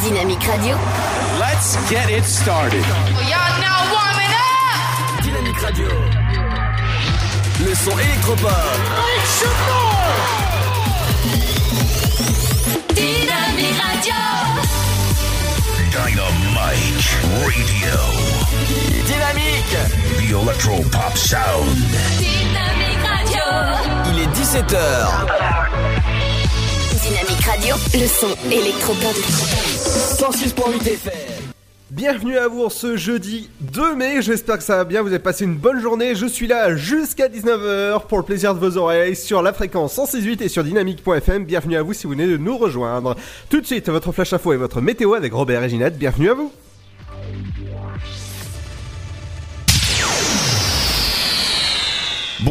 Dynamique Radio. Let's get it started. Y'all now warming up. Dynamique Radio. Le son électropop. Dynamique Radio. Dynamite Radio. Dynamique. The Electro Pop Sound. Dynamique Radio. Il est 17h. Dynamique Radio. Le son électropop. 106.8 FM. Bienvenue à vous ce jeudi 2 mai, j'espère que ça va bien, vous avez passé une bonne journée, je suis là jusqu'à 19h pour le plaisir de vos oreilles sur la fréquence 106.8 et sur dynamique.fm, bienvenue à vous si vous venez de nous rejoindre. Tout de suite, votre flash info et votre météo avec Robert et Ginette, bienvenue à vous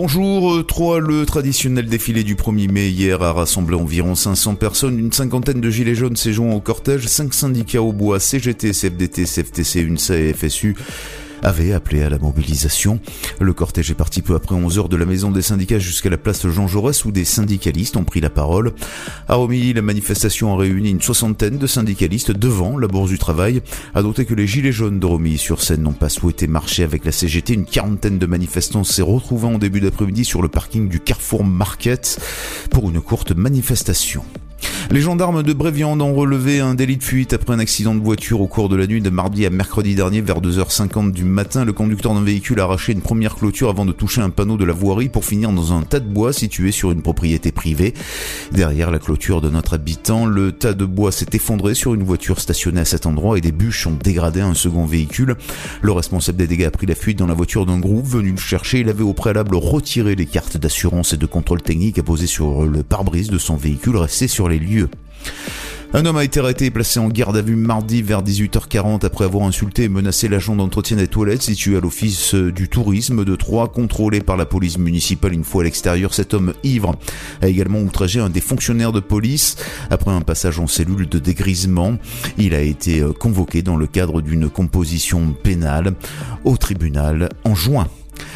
Bonjour, euh, Troyes, le traditionnel défilé du 1er mai hier a rassemblé environ 500 personnes, une cinquantaine de gilets jaunes s'est au cortège, 5 syndicats au bois, CGT, CFDT, CFTC, UNSA et FSU avaient appelé à la mobilisation. Le cortège est parti peu après 11 heures de la maison des syndicats jusqu'à la place Jean Jaurès où des syndicalistes ont pris la parole. À Romilly, la manifestation a réuni une soixantaine de syndicalistes devant la Bourse du Travail. À noter que les Gilets jaunes de Romilly-sur-Seine n'ont pas souhaité marcher avec la CGT. Une quarantaine de manifestants s'est retrouvée en début d'après-midi sur le parking du Carrefour Market pour une courte manifestation. Les gendarmes de Bréviande ont relevé un délit de fuite après un accident de voiture au cours de la nuit de mardi à mercredi dernier vers 2h50 du matin. Le conducteur d'un véhicule a arraché une première clôture avant de toucher un panneau de la voirie pour finir dans un tas de bois situé sur une propriété privée. Derrière la clôture de notre habitant, le tas de bois s'est effondré sur une voiture stationnée à cet endroit et des bûches ont dégradé un second véhicule. Le responsable des dégâts a pris la fuite dans la voiture d'un groupe venu le chercher. Il avait au préalable retiré les cartes d'assurance et de contrôle technique apposées sur le pare-brise de son véhicule resté sur lieux. Un homme a été arrêté et placé en garde à vue mardi vers 18h40 après avoir insulté et menacé l'agent d'entretien des toilettes situé à l'office du tourisme de Troyes, contrôlé par la police municipale une fois à l'extérieur. Cet homme ivre a également outragé un des fonctionnaires de police après un passage en cellule de dégrisement. Il a été euh, convoqué dans le cadre d'une composition pénale au tribunal en juin.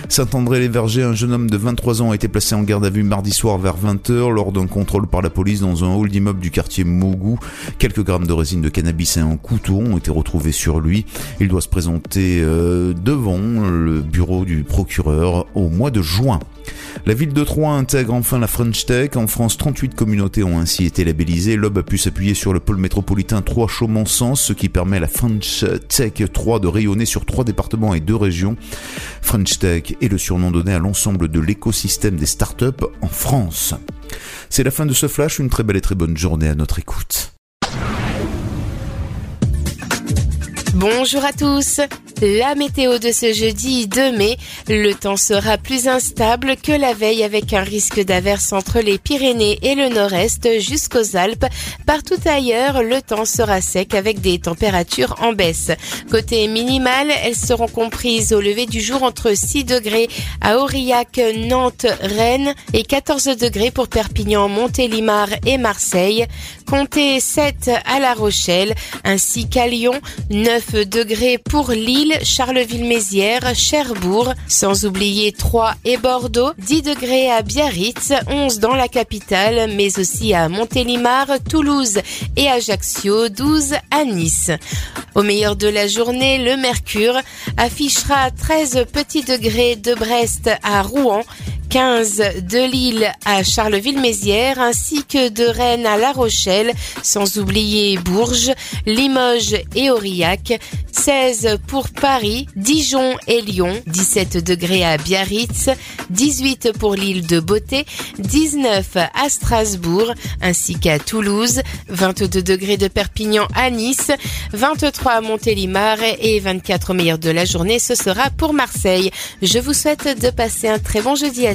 Saint-André-les-Vergers, un jeune homme de 23 ans a été placé en garde à vue mardi soir vers 20h lors d'un contrôle par la police dans un hall d'immeuble du quartier Mogou. Quelques grammes de résine de cannabis et un couteau ont été retrouvés sur lui. Il doit se présenter euh, devant le bureau du procureur au mois de juin. La ville de Troyes intègre enfin la French Tech. En France, 38 communautés ont ainsi été labellisées. L'OB a pu s'appuyer sur le pôle métropolitain Troyes Chaumont-Sens, ce qui permet à la French Tech 3 de rayonner sur trois départements et deux régions. French Tech est le surnom donné à l'ensemble de l'écosystème des startups en France. C'est la fin de ce flash, une très belle et très bonne journée à notre écoute. Bonjour à tous. La météo de ce jeudi 2 mai, le temps sera plus instable que la veille avec un risque d'averse entre les Pyrénées et le nord-est jusqu'aux Alpes. Partout ailleurs, le temps sera sec avec des températures en baisse. Côté minimal, elles seront comprises au lever du jour entre 6 degrés à Aurillac, Nantes, Rennes et 14 degrés pour Perpignan, Montélimar et Marseille. Comptez 7 à La Rochelle ainsi qu'à Lyon, 9 degrés pour Lille, Charleville-Mézières, Cherbourg, sans oublier Troyes et Bordeaux, 10 degrés à Biarritz, 11 dans la capitale, mais aussi à Montélimar, Toulouse et Ajaccio, 12 à Nice. Au meilleur de la journée, le mercure affichera 13 petits degrés de Brest à Rouen, 15 de Lille à Charleville-Mézières ainsi que de Rennes à La Rochelle, sans oublier Bourges, Limoges et Aurillac, 16 pour Paris, Dijon et Lyon, 17 degrés à Biarritz, 18 pour l'île de Beauté, 19 à Strasbourg ainsi qu'à Toulouse, 22 degrés de Perpignan à Nice, 23 à Montélimar et 24 au meilleur de la journée, ce sera pour Marseille. Je vous souhaite de passer un très bon jeudi à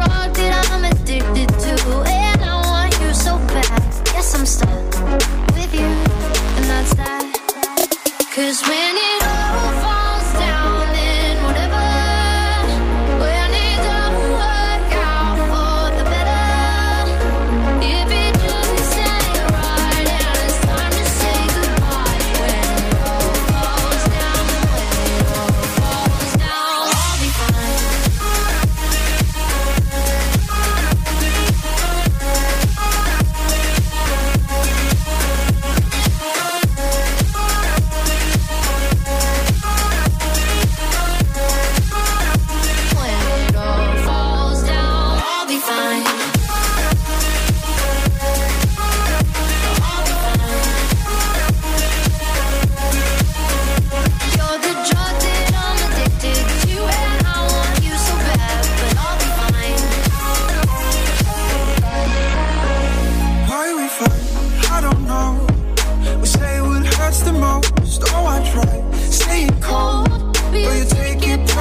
That I'm addicted to, and I want you so bad. Guess I'm stuck with you, and that's that. Cause when it all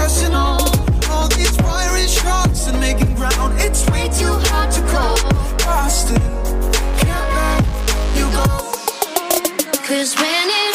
personal. All these fiery shots and making ground. It's way too hard to call. Still can't let you go. Cause when it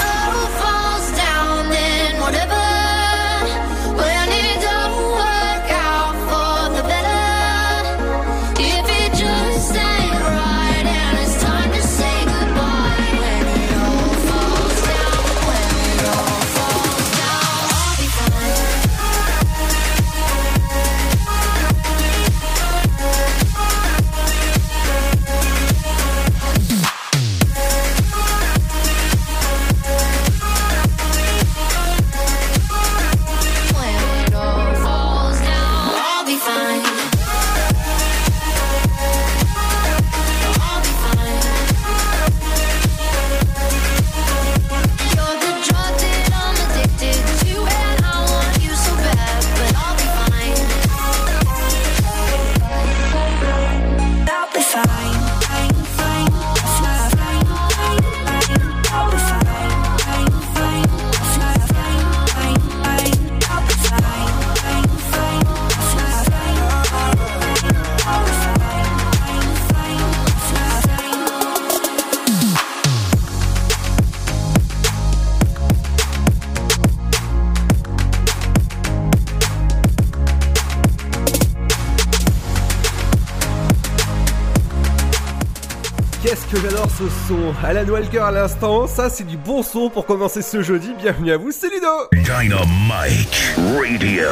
ce son Alan Walker à l'instant, ça c'est du bon son pour commencer ce jeudi. Bienvenue à vous, c'est Ludo Dynamite Radio.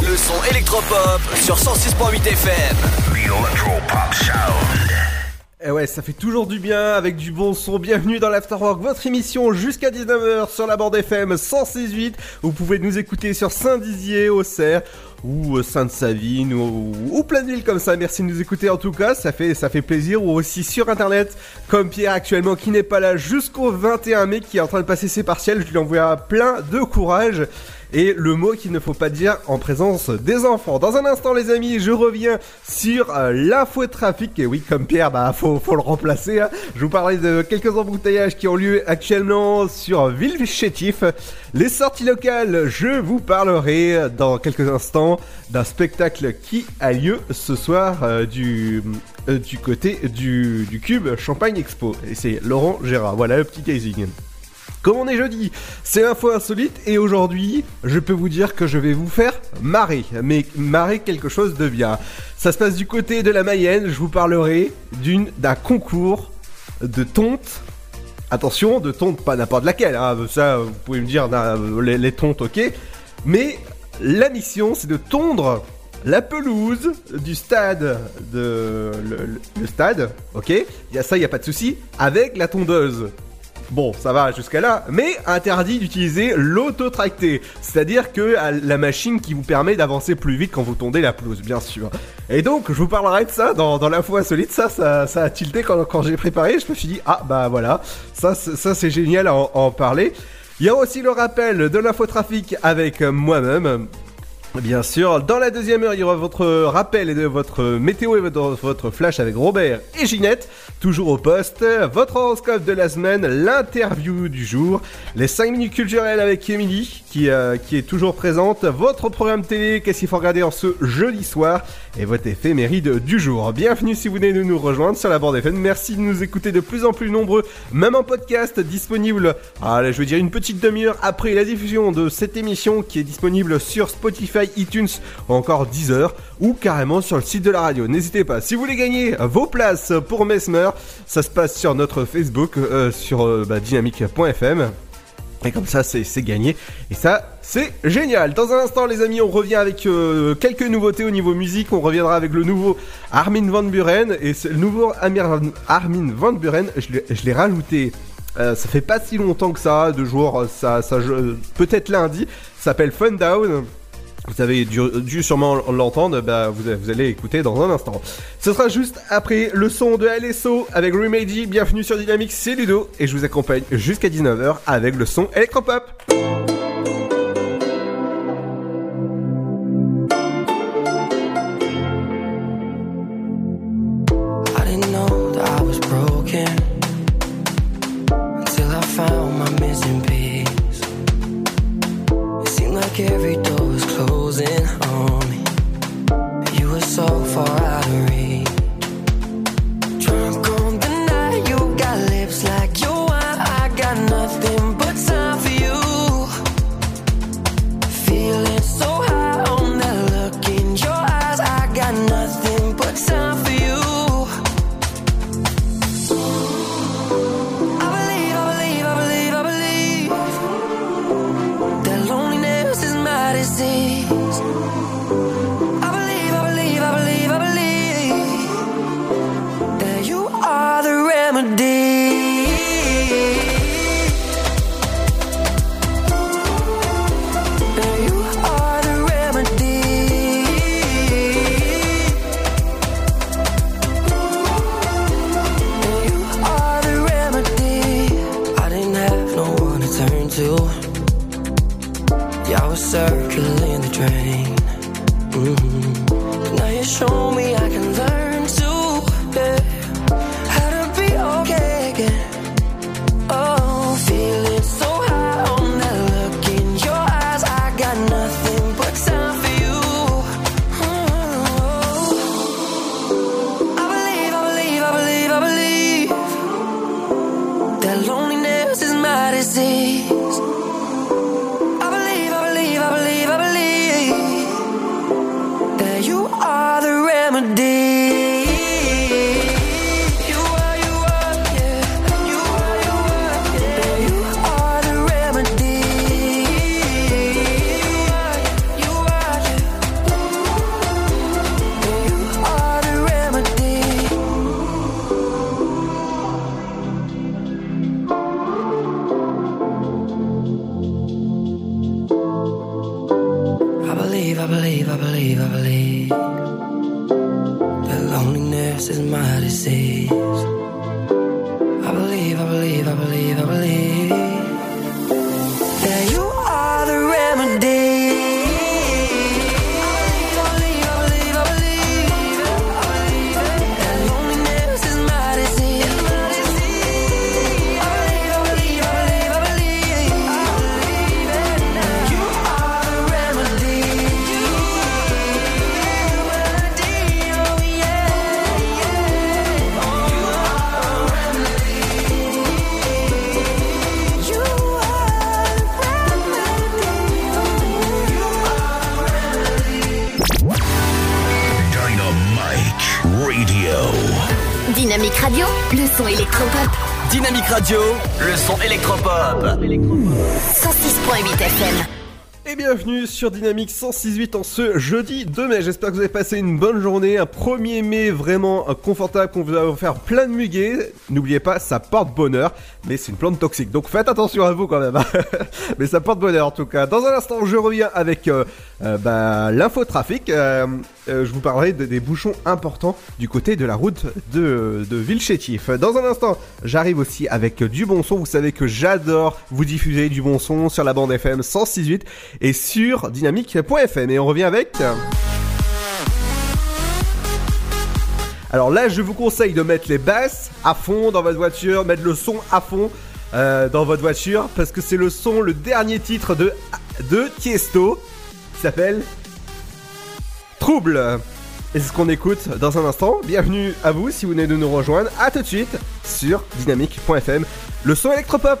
Le son électropop sur 106.8 FM. The Electro Pop Sound. Eh ouais, ça fait toujours du bien avec du bon son. Bienvenue dans l'Afterwork, votre émission jusqu'à 19h sur la bande FM 106.8. Vous pouvez nous écouter sur Saint-Dizier, Auxerre ou euh, Sainte-Savine ou, ou plein de villes comme ça. Merci de nous écouter en tout cas, ça fait, ça fait plaisir. Ou aussi sur internet, comme Pierre actuellement qui n'est pas là jusqu'au 21 mai, qui est en train de passer ses partiels. Je lui envoie plein de courage. Et le mot qu'il ne faut pas dire en présence des enfants. Dans un instant, les amis, je reviens sur euh, l'info trafic. Et oui, comme Pierre, bah faut, faut le remplacer. hein. Je vous parlais de quelques embouteillages qui ont lieu actuellement sur Villechétif. Les sorties locales, je vous parlerai dans quelques instants d'un spectacle qui a lieu ce soir euh, du, euh, du côté du, Cube Champagne Expo. Et c'est Laurent Gérard. Voilà le petit casing. Comme on est jeudi, c'est info insolite et aujourd'hui, je peux vous dire que je vais vous faire marrer, mais marrer quelque chose de bien. Ça se passe du côté de la Mayenne, je vous parlerai d'une d'un concours de tonte. Attention, de tonte, pas n'importe laquelle, hein, ça vous pouvez me dire les, tontes, ok. Mais la mission, c'est de tondre la pelouse du stade de le stade, ok. Il y a ça, il y a pas de souci, avec la tondeuse. Bon, ça va jusqu'à là, mais interdit d'utiliser l'autotracté, c'est-à-dire que à la machine qui vous permet d'avancer plus vite quand vous tondez la pelouse, bien sûr. Et donc, je vous parlerai de ça dans, l'info insolite, ça, ça, a tilté quand, j'ai préparé, je me suis dit, ah bah voilà, ça, ça c'est génial à en, parler. Il y a aussi le rappel de l'infotrafic avec moi-même. Bien sûr, dans la deuxième heure, il y aura votre rappel et de votre météo et votre, flash avec Robert et Ginette, toujours au poste, votre horoscope de la semaine, l'interview du jour, les 5 minutes culturelles avec Émilie qui, euh, qui est toujours présente, votre programme télé, qu'est-ce qu'il faut regarder en ce jeudi soir et votre éphéméride du jour. Bienvenue si vous venez de nous rejoindre sur la bande FM, merci de nous écouter de plus en plus nombreux, même en podcast disponible, allez, je veux dire une petite demi-heure après la diffusion de cette émission qui est disponible sur Spotify iTunes ou encore Deezer ou carrément sur le site de la radio. N'hésitez pas. Si vous voulez gagner vos places pour Mesmer, ça se passe sur notre Facebook, euh, sur euh, bah, dynamique.fm. Et comme ça, c'est gagné. Et ça, c'est génial. Dans un instant, les amis, on revient avec euh, quelques nouveautés au niveau musique. On reviendra avec le nouveau Armin Van Buren. Et le nouveau Armin Van Buren, je l'ai rajouté. ça fait pas si longtemps que ça, deux jours, ça, ça peut-être lundi. S'appelle Fun Down. Vous avez dû, sûrement l'entendre, bah vous, allez écouter dans un instant. Ce sera juste après le son de LSO avec Remedy. Bienvenue sur Dynamics, c'est Ludo et je vous accompagne jusqu'à 19h avec le son Electropop. Sur Dynamique 106.8 en ce jeudi 2 mai. J'espère que vous avez passé une bonne journée, un 1er mai vraiment confortable, qu'on vous a offert plein de muguet. N'oubliez pas, ça porte bonheur, mais c'est une plante toxique. Donc faites attention à vous quand même. Hein. mais ça porte bonheur en tout cas. Dans un instant, je reviens avec euh, euh, bah, l'infotrafic. Euh, je vous parlerai des bouchons importants du côté de la route de, de. Dans un instant, j'arrive aussi avec du bon son. Vous savez que j'adore vous diffuser du bon son sur la bande FM 106.8. et sur dynamique.fm. Et on revient avec... Alors là, je vous conseille de mettre les basses à fond dans votre voiture, mettre le son à fond euh, dans votre voiture, parce que c'est le son, le dernier titre de, de Tiesto, qui s'appelle Trouble. Et c'est ce qu'on écoute dans un instant. Bienvenue à vous si vous venez de nous rejoindre. A tout de suite sur dynamique.fm, le son électropop.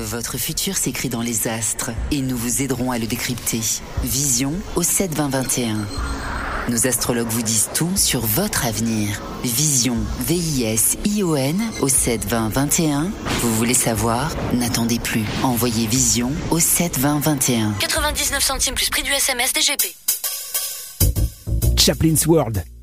Votre futur s'écrit dans les astres et nous vous aiderons à le décrypter. Vision au 7 20 21. Nos astrologues vous disent tout sur votre avenir. Vision, V-I-S-I-O-N au 7 20 21. Vous voulez savoir? N'attendez plus. Envoyez Vision au 7 20 21. 99 centimes plus prix du SMS DGP. Chaplin's World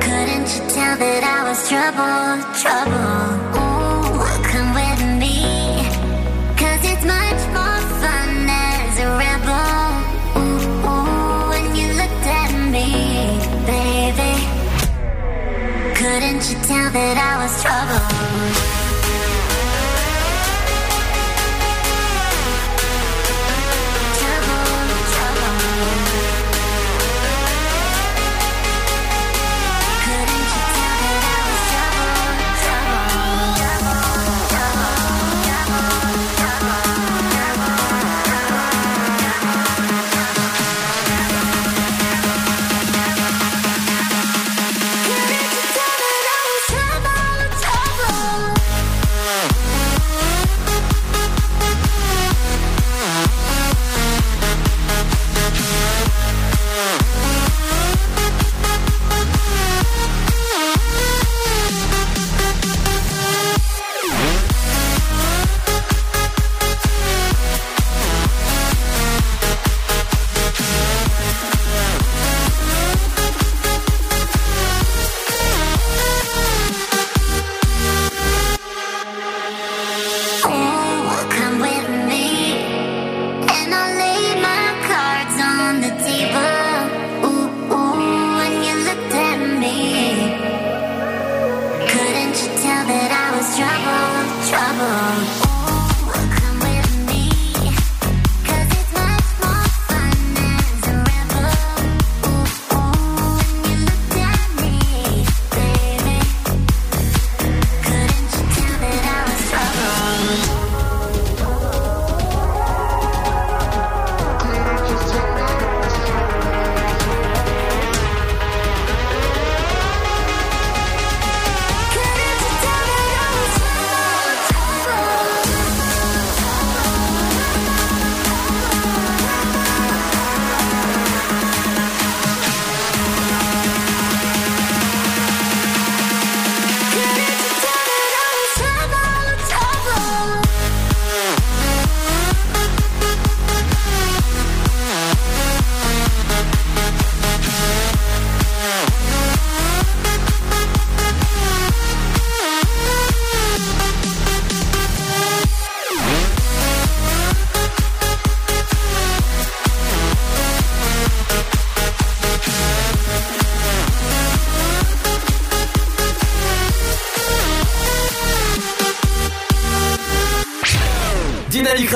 Couldn't you tell that I was troubled? trouble,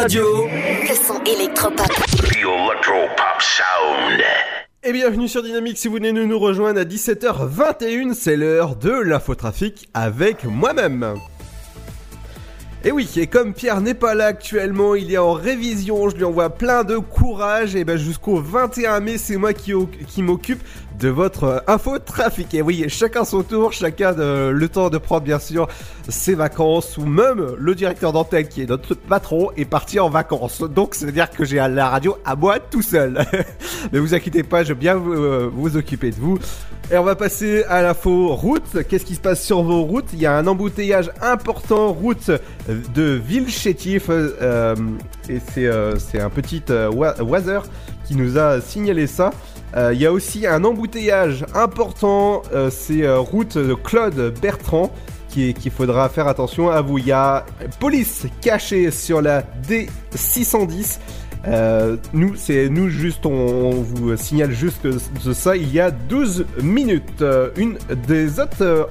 Radio. Le son électropop. The Electropop Sound. Et bienvenue sur Dynamique, si vous venez nous rejoindre à 17h21, c'est l'heure de l'infotrafic avec moi-même. Et oui, et comme Pierre n'est pas là actuellement, il est en révision, je lui envoie plein de courage, et ben jusqu'au 21 mai, c'est moi qui, qui m'occupe de votre euh, info trafic. Et oui, chacun son tour, chacun de, le temps de prendre bien sûr ses vacances, ou même le directeur d'antenne qui est notre patron est parti en vacances. Donc c'est à dire que j'ai la radio à moi tout seul. Mais vous inquiétez pas, je vais bien vous, euh, vous occuper de vous. Et on va passer à l'info route. Qu'est-ce qui se passe sur vos routes? Il y a un embouteillage important route de Villechétif. Euh, et c'est euh, un petit euh, Wazer qui nous a signalé ça. Euh, Il y a aussi un embouteillage important. euh, c'est euh, route de Claude Bertrand qui- qu'il faudra faire attention à vous. Il y a police cachée sur la D610. Euh, nous, c'est nous juste, on, vous signale juste de ça. Il y a 12 minutes, une des autres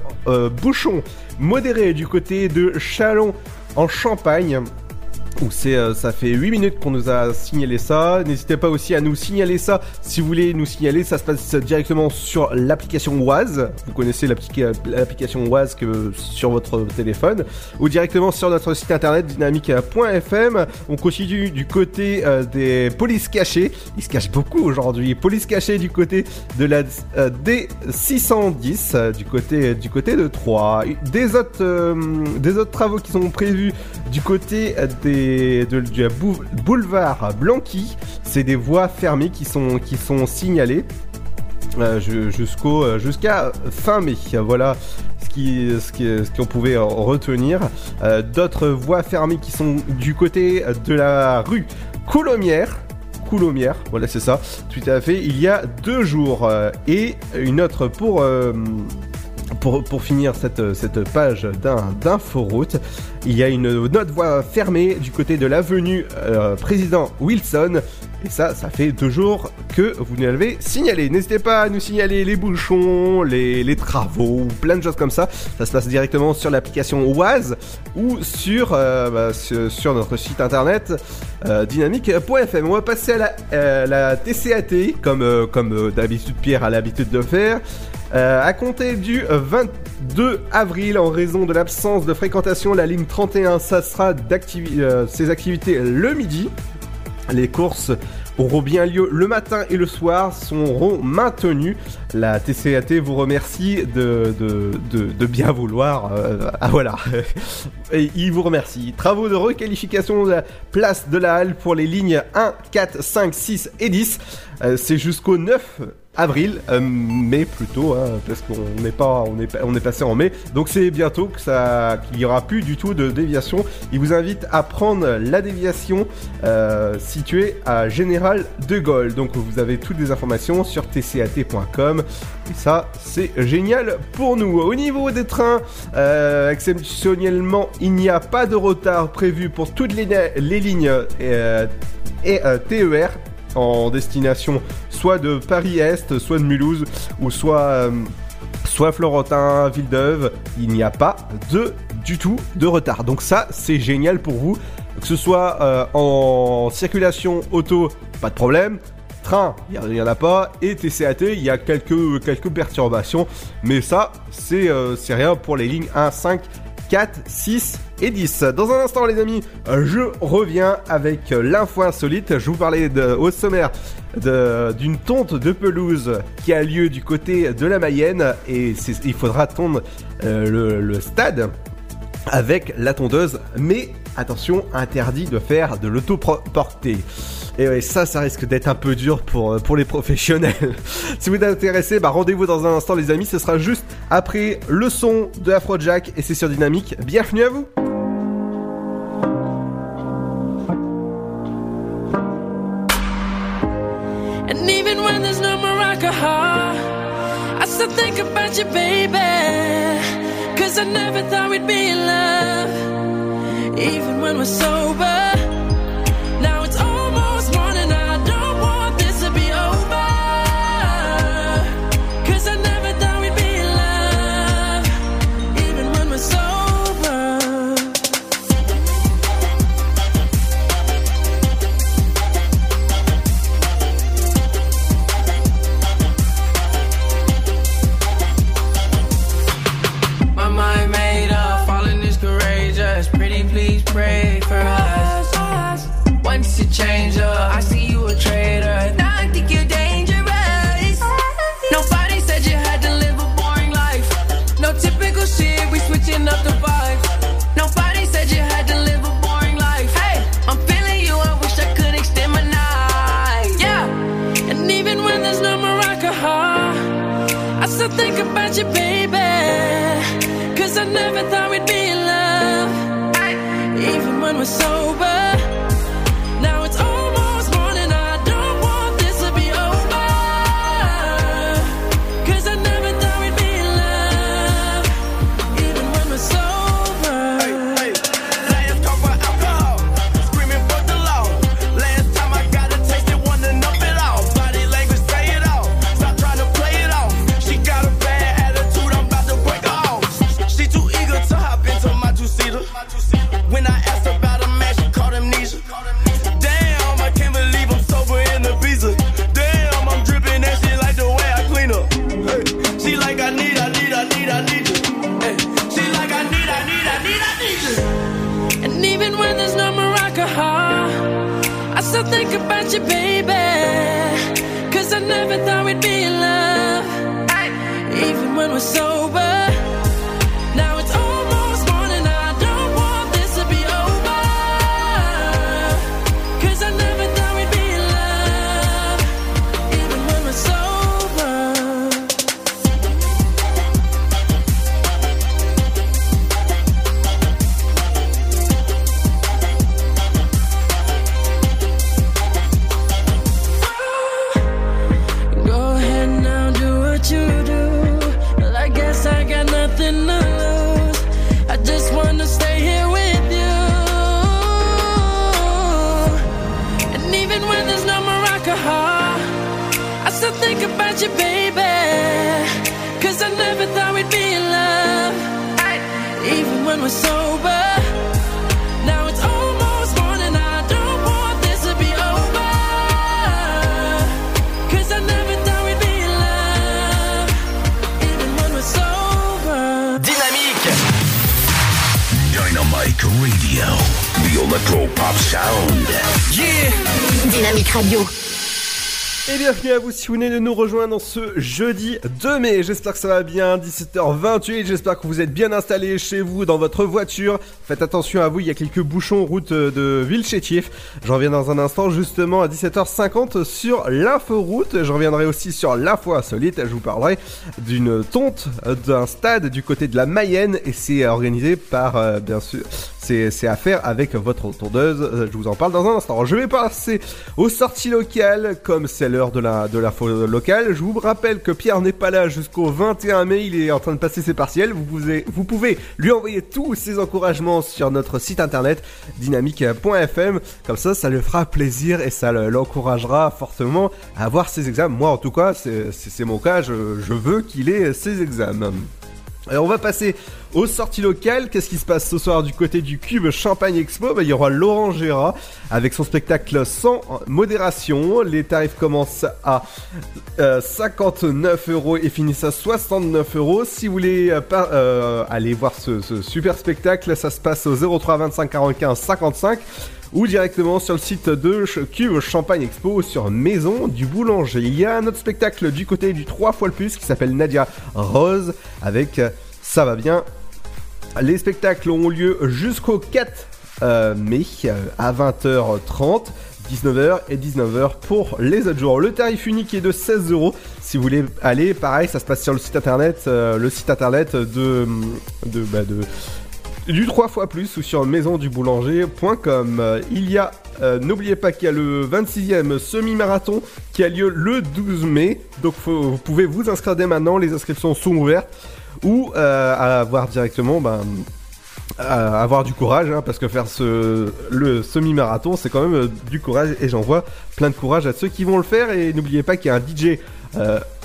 bouchons modérés du côté de Chalon en Champagne. C'est, euh, ça fait 8 minutes qu'on nous a signalé ça. N'hésitez pas aussi à nous signaler ça. Si vous voulez nous signaler, ça se passe directement sur l'application Oise. Vous connaissez l'applica- l'application Oise que sur votre téléphone. Ou directement sur notre site internet dynamique.fm. On continue du côté euh, des polices cachées. Ils se cachent beaucoup aujourd'hui. Police cachée du côté de la euh, D610, euh, du côté, de Troyes. Euh, des autres travaux qui sont prévus du côté des, du bou- boulevard Blanqui, c'est des voies fermées qui sont, qui sont signalées euh, ju- jusqu'au, euh, jusqu'à fin mai. Voilà ce qui, ce qui, ce qu'on pouvait en retenir. Euh, d'autres voies fermées qui sont du côté de la rue Coulommière. Coulommière, voilà c'est ça, tout à fait, il y a deux jours. et une autre pour, pour, finir cette, cette page d'inforoute, il y a une autre voie fermée du côté de l'avenue euh, Président Wilson. Et ça, ça fait deux jours que vous nous l'avez signalé. N'hésitez pas à nous signaler les bouchons, les, les travaux, plein de choses comme ça. Ça se passe directement sur l'application Oise ou sur, euh, bah, sur, notre site internet euh, dynamique.fm. On va passer à la, la TCAT, comme, comme d'habitude Pierre a l'habitude de faire. Euh, à compter du 22 avril, en raison de l'absence de fréquentation, la ligne 31 cessera d'activi- euh, ses activités le midi. Les courses auront bien lieu le matin et le soir, seront maintenues. La TCAT vous remercie de bien vouloir. euh, ah voilà. Et il vous remercie. Travaux de requalification de la place de la halle pour les lignes 1, 4, 5, 6 et 10. Euh, C'est jusqu'au 9 avril, euh, mai plutôt, hein, parce qu'on on est, passé en mai, donc c'est bientôt qu'il y aura plus du tout de déviation. Il vous invite à prendre la déviation euh, située à Général de Gaulle. Donc vous avez toutes les informations sur tcat.com et ça c'est génial pour nous. Au niveau des trains, euh, exceptionnellement, il n'y a pas de retard prévu pour toutes les, lignes et TER en destination soit de Paris-Est, soit de Mulhouse, ou soit, euh, soit Florentin, Villeneuve. Il n'y a pas de du tout de retard. Donc ça, c'est génial pour vous. Que ce soit euh, en circulation auto, pas de problème. Train, il n'y en a pas. Et TCAT, il y a quelques, quelques perturbations. Mais ça, c'est euh, rien pour les lignes 1, 5, 4, 6 et 10. Dans un instant, les amis, je reviens avec l'info insolite. Je vous parlais au sommaire d'une tonte de pelouse qui a lieu du côté de la Mayenne et il faudra tondre euh, le, le stade avec la tondeuse, mais attention, interdit de faire de l'autoporté. Et ouais, ça, ça risque d'être un peu dur pour, euh, les professionnels. si vous êtes intéressé, bah rendez-vous dans un instant les amis, ce sera juste après le son de Afrojack et c'est sur Dynamique. Bienvenue à vous even when we're sober. Change up, I see you a traitor. Now I think you're dangerous. Nobody said you had to live a boring life. No typical shit, we switching up the vibe. Nobody said you had to live a boring life. Hey, I'm feeling you, I wish I could extend my night. Yeah. And even when there's no Maracaibo, I still think about you, baby. Cause I never thought we'd be in love. Even when we're sober. Vous venez de nous rejoindre ce jeudi 2 mai. J'espère que ça va bien, 17h28. J'espère que vous êtes bien installés chez vous, dans votre voiture. Faites attention à vous, il y a quelques bouchons route de Villechétif. Je reviens dans un instant justement à 17h50 sur l'inforoute. Je reviendrai aussi sur l'info insolite. Je vous parlerai d'une tonte d'un stade du côté de la Mayenne et c'est organisé par, euh, bien sûr, c'est à faire avec votre tondeuse. Euh, Je vous en parle dans un instant. Je vais passer aux sorties locales, comme c'est l'heure de la de locale. Je vous rappelle que Pierre n'est pas là jusqu'au 21 mai. Il est en train de passer ses partiels. Vous pouvez, lui envoyer tous ses encouragements sur notre site internet dynamique.fm. Comme ça, ça lui fera plaisir et ça le- l'encouragera fortement à avoir ses examens. Moi, en tout cas, c'est mon cas. Je veux qu'il ait ses examens. Alors on va passer aux sorties locales. Qu'est-ce qui se passe ce soir du côté du Cube Champagne Expo? Bah, Il y aura Laurent Gérard avec son spectacle sans modération. Les tarifs commencent à euh, 59 euros et finissent à 69 euros. Si vous voulez euh, euh, aller voir ce, ce super spectacle, ça se passe au 03 25 45 55 ou directement sur le site de Cube Champagne Expo sur Maison du Boulanger. Il y a un autre spectacle du côté du 3 fois le plus qui s'appelle Nadia Rose avec euh, Ça va bien. Les spectacles ont lieu jusqu'au 4 euh, mai euh, à 20h30. 19h et 19h pour les autres jours. Le tarif unique est de 16 euros. Si vous voulez aller, pareil, ça se passe sur le site internet, le site internet de, de, bah, de, du 3 fois plus ou sur maisonduboulanger.com. Euh, Il y a, euh, n'oubliez pas qu'il y a le 26e semi-marathon qui a lieu le 12 mai. Donc vous pouvez vous inscrire dès maintenant, les inscriptions sont ouvertes. Ou euh, avoir directement ben, avoir du courage, hein, parce que faire le semi-marathon, c'est quand même du courage, et j'envoie plein de courage à ceux qui vont le faire, et n'oubliez pas qu'il y a un DJ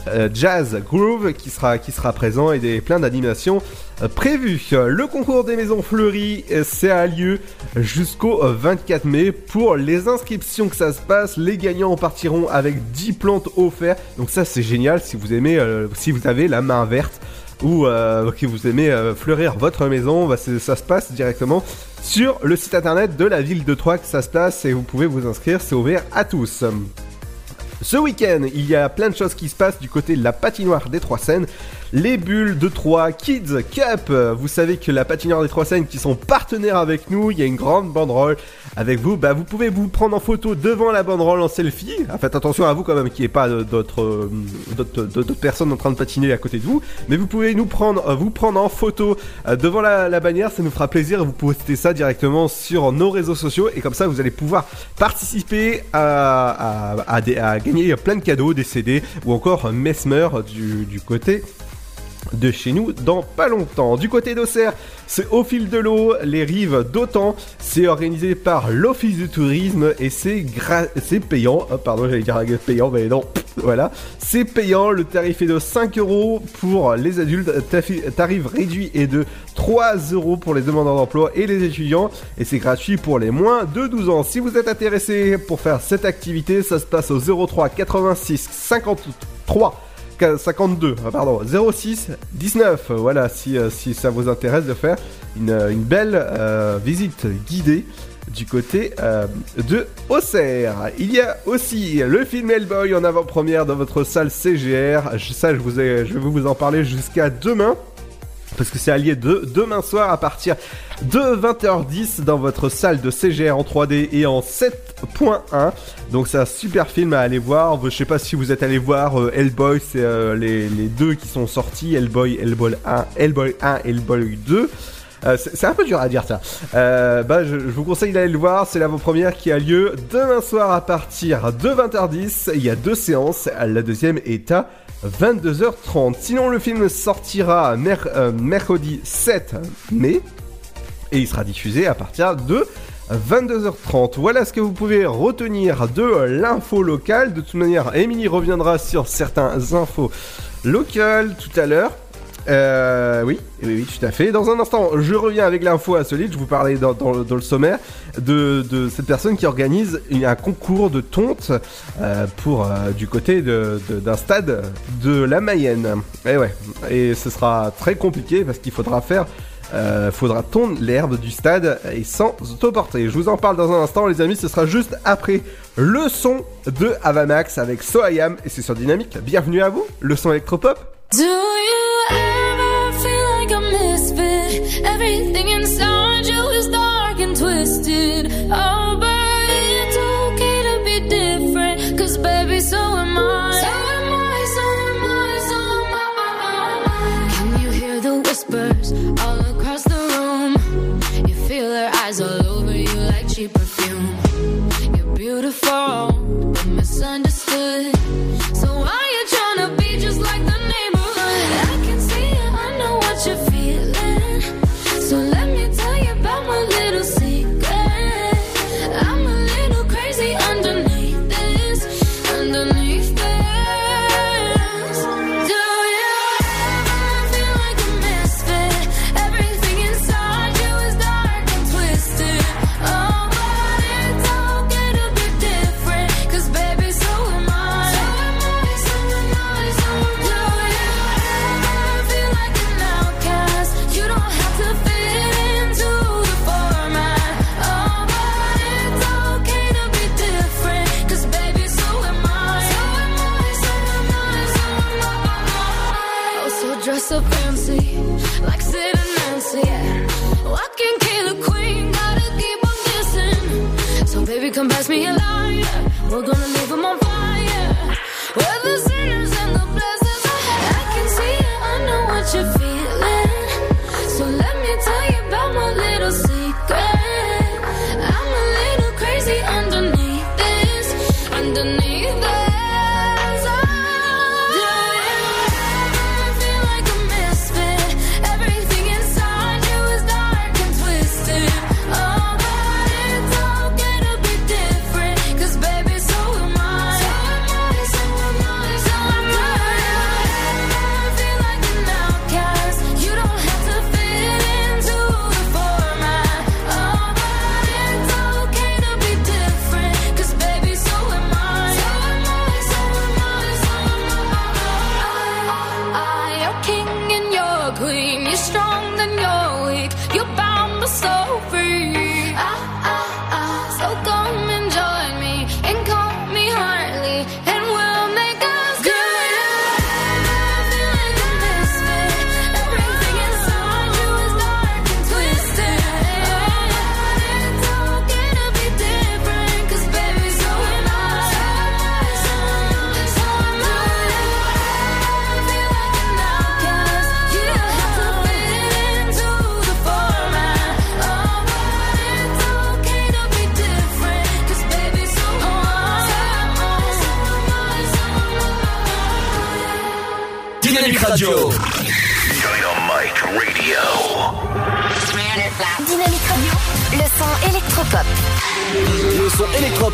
euh, Jazz Groove qui sera, qui sera présent, et des, plein d'animations euh, prévues. Le concours des maisons fleuries, euh, c'est à lieu jusqu'au euh, 24 mai. Pour les inscriptions que ça se passe, les gagnants partiront avec 10 plantes offertes, donc ça c'est génial si vous aimez, si vous avez la main verte ou que vous aimez fleurir votre maison, bah, ça se passe directement sur le site internet de la ville de Troyes que ça se passe et vous pouvez vous inscrire, c'est ouvert à tous. Ce week-end, il y a plein de choses qui se passent du côté de la patinoire des Trois Seines. Les bulles de Troyes Kids Cup. Vous savez que la patinoire des Trois Seines qui sont partenaires avec nous, il y a une grande banderole avec vous. Bah, vous pouvez vous prendre en photo devant la banderole en selfie. Faites attention à vous quand même qu'il n'y ait pas d'autres d'autres personnes en train de patiner à côté de vous. Mais vous pouvez nous prendre, euh, vous prendre en photo euh, devant la, bannière, ça nous fera plaisir. Vous pouvez poster ça directement sur nos réseaux sociaux et comme ça vous allez pouvoir participer à, gagner plein de cadeaux, des CD ou encore Mesmer du côté de chez nous dans pas longtemps. Du côté d'Auxerre, c'est au fil de l'eau, les rives d'Autan. C'est organisé par l'Office du tourisme et c'est c'est payant. Oh, pardon, j'allais dire payant, mais non. Voilà, c'est payant. Le tarif est de 5 euros pour les adultes. Tarif réduit est de 3 euros pour les demandeurs d'emploi et les étudiants. Et c'est gratuit pour les moins de 12 ans. Si vous êtes intéressé pour faire cette activité, ça se passe au 03 86 53 52, ah, pardon, 06 19. Voilà, si, euh, si ça vous intéresse de faire une, euh, belle euh, visite guidée du côté de Auxerre. Il y a aussi le film Hellboy en avant-première dans votre salle CGR. Ça, je, vous je vais vous en parler jusqu'à demain parce que c'est allié de demain soir à partir de 20h10 dans votre salle de CGR en 3D et en 7.1. Donc c'est un super film à aller voir. Je sais pas si vous êtes allé voir euh, Hellboy, c'est euh, les, deux qui sont sortis, Hellboy, Hellboy 1, Hellboy 1, Hellboy 2. Euh, c'est un peu dur à dire ça. bah, je, vous conseille d'aller le voir. C'est l'avant-première qui a lieu demain soir à partir de 20h10. Il y a deux séances. La deuxième est à 22h30. Sinon, le film sortira euh, mercredi 7 mai et il sera diffusé à partir de 22h30. Voilà ce que vous pouvez retenir de l'info locale. De toute manière, Émilie reviendra sur certains infos locales tout à l'heure. Euh, oui, oui, oui, tout à fait. Dans un instant, je reviens avec l'info insolite. Je vous parlais dans, le sommaire de, cette personne qui organise un concours de tonte euh, pour euh, du côté d'un stade de la Mayenne. Et eh ouais, et ce sera très compliqué parce qu'il faudra faire euh, faudra tondre l'herbe du stade et sans autoporter. Je vous en parle dans un instant, les amis. Ce sera juste après le son de Avamax avec Soayam et c'est sur Dynamique. Bienvenue à vous, le son électropop. Everything inside you is dark and twisted. Oh, but it's okay to be different. Cause baby, so am I. So am I, so am I, so am I. Can you hear the whispers all across the room? You feel their eyes all over you like cheap perfume. You're beautiful, but misunderstood.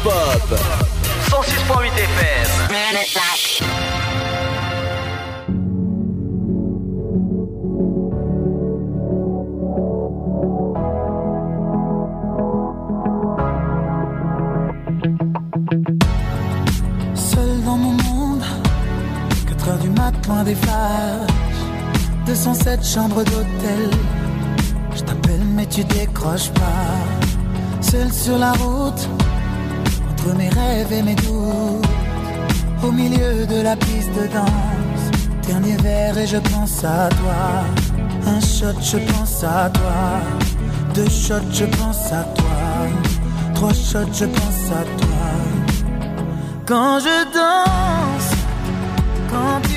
Son électropop. 106.8 FM. Seul dans mon monde, 4 heures du mat, loin des flashs. 207 chambres d'hôtel. Je t'appelle, mais tu décroches pas. Seul sur la route, entre mes rêves et mes doutes. Au milieu de la piste de danse. Dernier verre et je pense à toi. Un shot, je pense à toi. Deux shots, je pense à toi. Trois shots, je pense à toi. Quand je danse, quand tu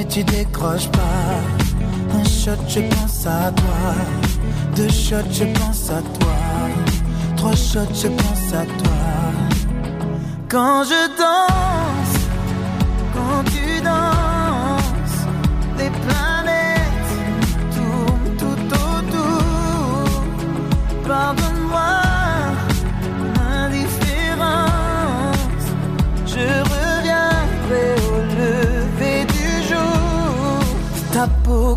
mais tu décroches pas. Un shot, je pense à toi. Deux shots, je pense à toi. Trois shots, je pense à toi. Quand je danse, quand tu danses, les planètes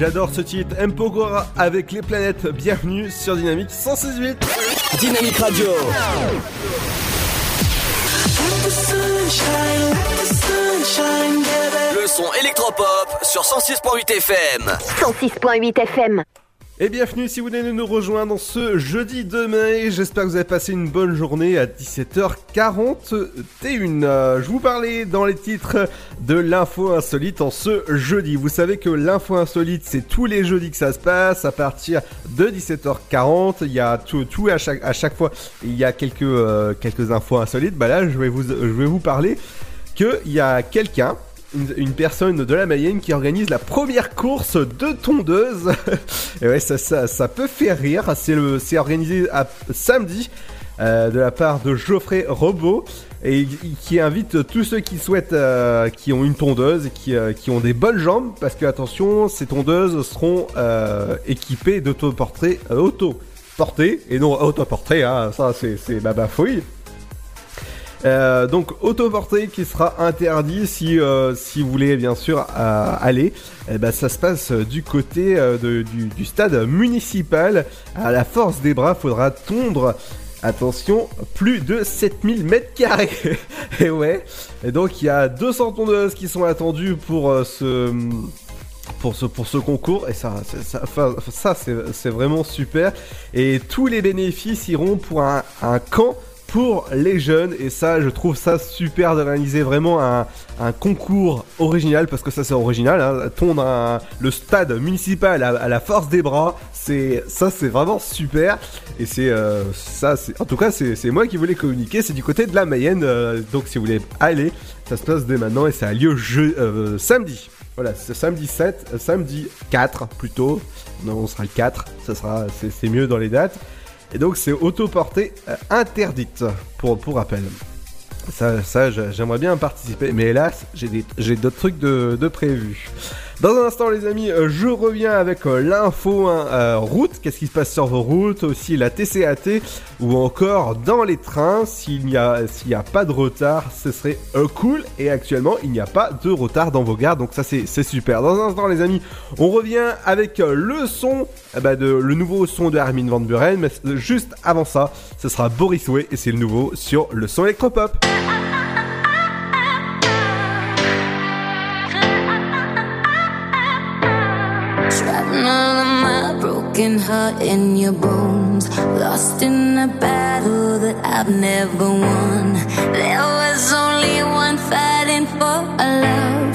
J'adore ce titre, Empogora avec les planètes. Bienvenue sur Dynamique 168. Dynamique Radio. Le son électropop sur 106.8 FM. 106.8 FM. Et bienvenue si vous venez de nous rejoindre ce jeudi 2 mai. J'espère que vous avez passé une bonne journée à 17h41. Euh, je vous parlais dans les titres de l'info insolite en ce jeudi. Vous savez que l'info insolite, c'est tous les jeudis que ça se passe à partir de 17h40. Il y a tout, tout à chaque, à chaque fois, il y a quelques, euh, quelques infos insolites. Bah là, je vais vous, je vais vous parler qu'il y a quelqu'un une, personne de la Mayenne qui organise la première course de tondeuse. Et ouais, ça, ça, ça peut faire rire. C'est le, c'est organisé à, samedi. Euh, de la part de Geoffrey Robot et qui invite tous ceux qui souhaitent, euh, qui ont une tondeuse et qui, euh, qui, ont des bonnes jambes parce que attention, ces tondeuses seront équipées d'autoportraits auto porter et non autoporter, hein, ça c'est c'est ma bafouille. Euh, donc autoporté qui sera interdit si euh, si vous voulez bien sûr euh, aller. Eh ben, ça se passe du côté du, stade municipal. À la force des bras, faudra tondre. Attention, plus de 7000 mètres carrés. Et ouais. Et donc il y a 200 tondeuses qui sont attendues pour ce pour ce, pour ce concours et ça, ça, ça c'est, vraiment super et tous les bénéfices iront pour un camp pour les jeunes et ça je trouve ça super de réaliser vraiment un, concours original parce que ça c'est original hein, tondre le stade municipal à, la force des bras c'est ça c'est vraiment super et c'est euh, ça c'est en tout cas c'est, moi qui voulais communiquer c'est du côté de la Mayenne euh, donc si vous voulez aller ça se passe dès maintenant et ça a lieu je, euh, samedi voilà, c'est samedi 7, euh, samedi 4 plutôt. Non, on sera le 4, ça sera, c'est mieux dans les dates. Et donc c'est autoportée euh, interdite, pour, pour rappel. Ça, ça j'aimerais bien participer, mais hélas, j'ai d'autres trucs de, de prévus. Dans un instant, les amis, euh, je reviens avec euh, l'info hein, euh, route. Qu'est-ce qui se passe sur vos routes? Aussi la TCAT ou encore dans les trains. S'il n'y a, a pas de retard, ce serait cool. Et actuellement, il n'y a pas de retard dans vos gares, donc ça c'est, super. Dans un instant, les amis, on revient avec le son, ben, de, le nouveau son de Armin Van Buren. Mais juste avant ça, ce sera Boris Way et c'est le nouveau sur le son électropop. Broken heart in your bones. Lost in a battle that I've never won. There was only one fighting for a love.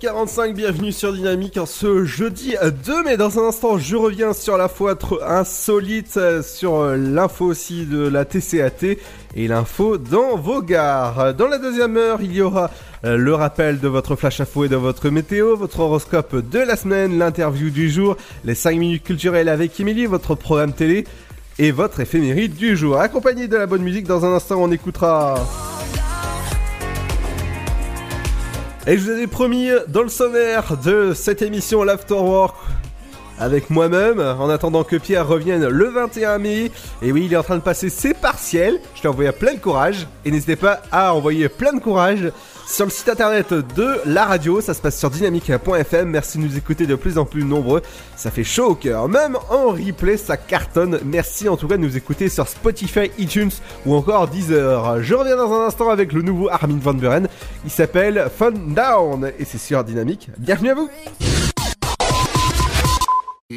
17h45, bienvenue sur Dynamique en ce jeudi 2 mai. Dans un instant, je reviens sur la trop insolite, euh, sur euh, l'info aussi de la TCAT et l'info dans vos gares. Dans la deuxième heure, il y aura euh, le rappel de votre flash info et de votre météo, votre horoscope de la semaine, l'interview du jour, les 5 minutes culturelles avec Émilie, votre programme télé et votre éphéméride du jour. Accompagné de la bonne musique, dans un instant, on écoutera... Et je vous avais promis dans le sommaire de cette émission l'Afterwork avec moi-même, en attendant que Pierre revienne le 21 mai. Et oui, il est en train de passer ses partiels. Je t'ai envoyé plein de courage. Et n'hésitez pas à envoyer plein de courage sur le site internet de la radio. Ça se passe sur dynamique.fm. Merci de nous écouter de plus en plus nombreux. Ça fait chaud au cœur. Même en replay, ça cartonne. Merci en tout cas de nous écouter sur Spotify, iTunes ou encore Deezer. Je reviens dans un instant avec le nouveau Armin Van Buren. Il s'appelle Fun Down et c'est sur Dynamique. Bienvenue à vous.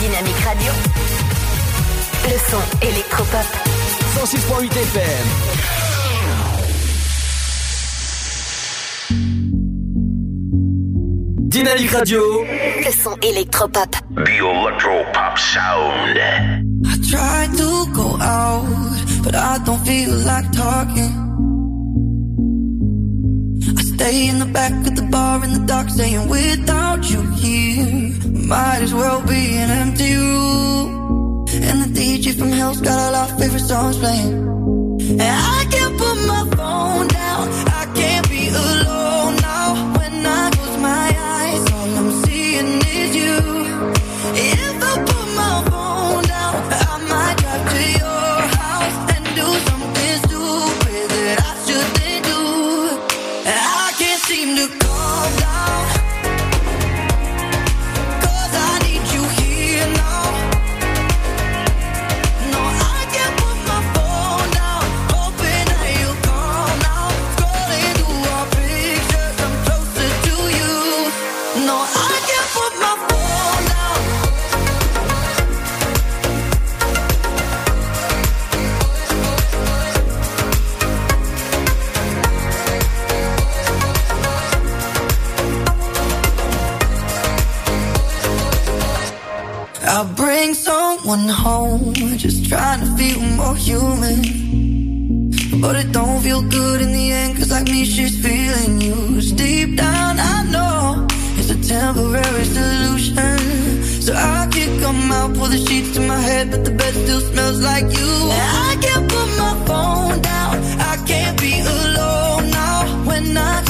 Dynamique Radio. Le son électropop. 106.8 FM. Dynamique Radio. Le son électropop. The Electropop Sound. I tried to go out, but I don't feel like talking. Stay in the back of the bar in the dark, saying without you here, might as well be an empty room. And the DJ from Hell's got all our favorite songs playing. And I can't put my phone down, I can't be alone now. When I close my eyes, all I'm seeing is you. I'll bring someone home, just trying to feel more human. But it don't feel good in the end, cause like me, she's feeling used. Deep down, I know it's a temporary solution. So I kick 'em out, pull the sheets to my head, but the bed still smells like you. And I can't put my phone down, I can't be alone now. When I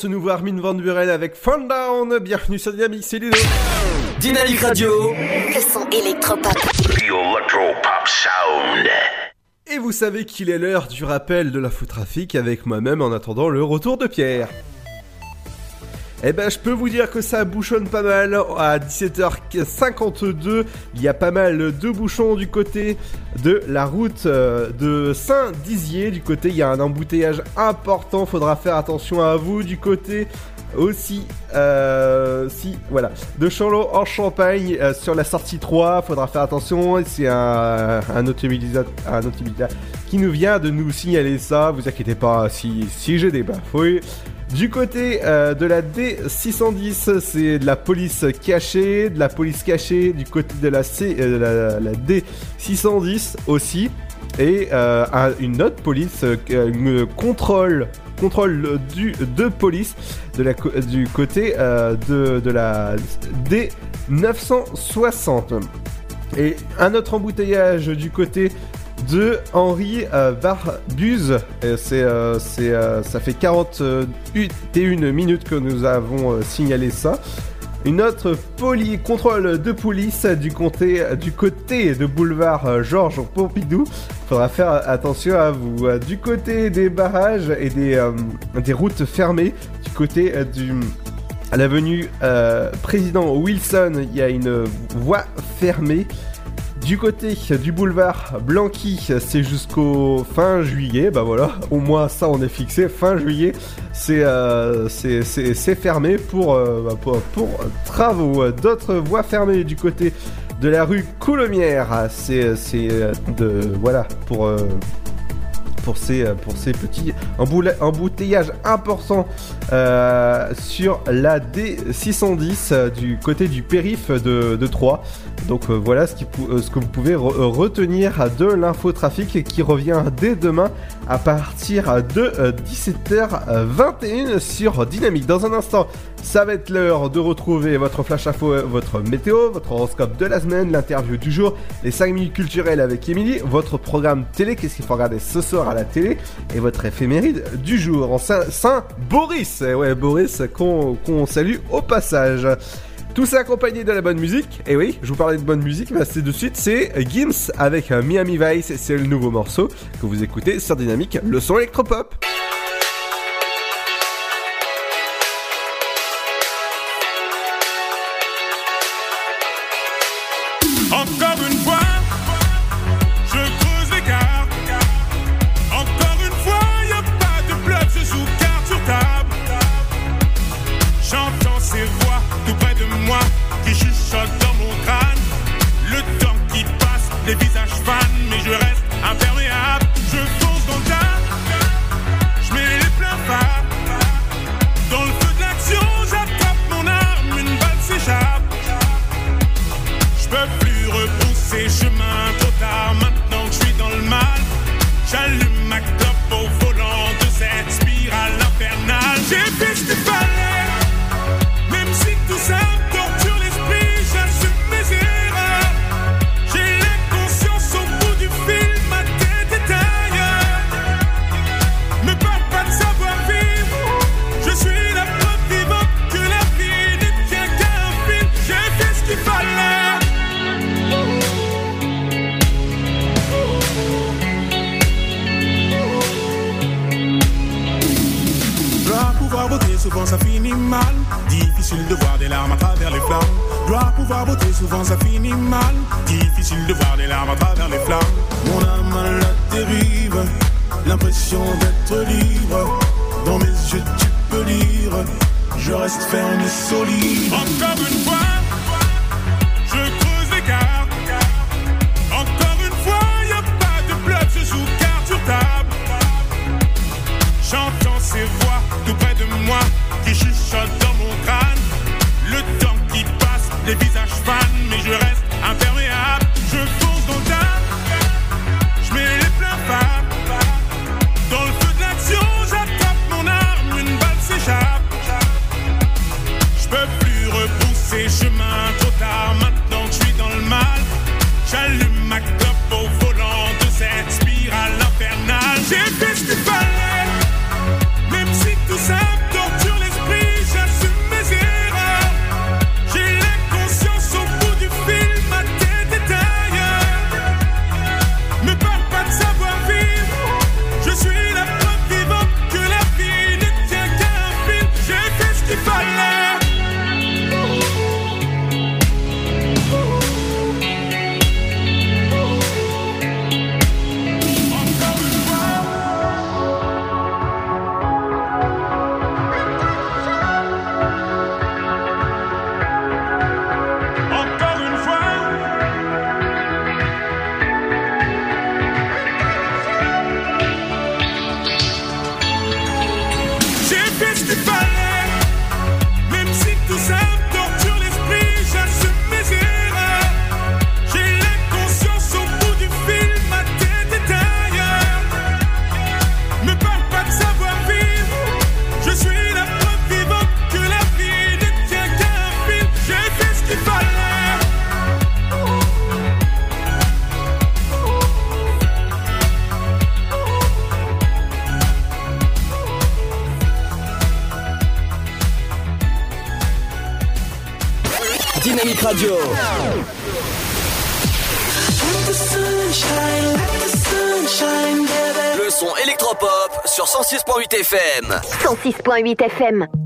ce nouveau Armin Van Buren avec Fun Down. Bienvenue sur Dynamique, c'est Ludo. Dynamique Radio. Le son électropop. The Electropop Sound. Et vous savez qu'il est l'heure du rappel de l'infotrafic avec moi-même en attendant le retour de Pierre. Eh ben, je peux vous dire que ça bouchonne pas mal. À 17h52, il y a pas mal de bouchons du côté de la route euh, de Saint-Dizier. Du côté, il y a un embouteillage important. Faudra faire attention à vous. Du côté aussi, euh, si, voilà, de Chanlot en Champagne euh, sur la sortie 3. Faudra faire attention. C'est un, un automobilista- un qui nous vient de nous signaler ça. Vous inquiétez pas si, si j'ai des bafouilles. Du côté euh, de la D610, c'est de la police cachée, de la police cachée du côté de la, C, euh, la, la D610 aussi, et euh, un- une autre police, contrôle, contrôle du, de police du côté de, de la D960. Et un autre embouteillage du côté de Henri euh, Barbuse. Euh, euh, ça fait 41 minutes que nous avons euh, signalé ça. Une autre poli contrôle de police du, comté, du côté de boulevard Georges Pompidou. Faudra faire attention à vous. Du côté des barrages et des, routes fermées, du côté à l'avenue Président Wilson, il y a une voie fermée. Du côté du boulevard Blanqui, c'est jusqu'au fin juillet. Bah voilà, au moins ça on est fixé. Fin juillet, c'est euh, fermé pour, euh, bah, pour, pour travaux. D'autres voies fermées du côté de la rue Coulommière. C'est de voilà pour euh, pour ces, pour ces petits embouteillages importants sur la D610 euh, du côté du périph de, de Troyes. Donc euh, voilà euh, ce que vous pouvez euh, retenir de l'infotrafic qui revient dès demain à partir de euh, 17h21 sur Dynamique. Dans un instant, ça va être l'heure de retrouver votre flash info, votre météo, votre horoscope de la semaine, l'interview du jour, les 5 minutes culturelles avec Émilie, votre programme télé, qu'est-ce qu'il faut regarder ce soir à la télé, et votre éphéméride du jour en Saint, Saint Boris. Eh ouais, Boris qu'on salue au passage. Tout ça accompagné de la bonne musique. Et oui, je vous parlais de bonne musique, bah c'est de suite, c'est Gims avec euh, Miami Vice, c'est le nouveau morceau que vous écoutez sur Dynamique, le son électropop. 6.8 FM.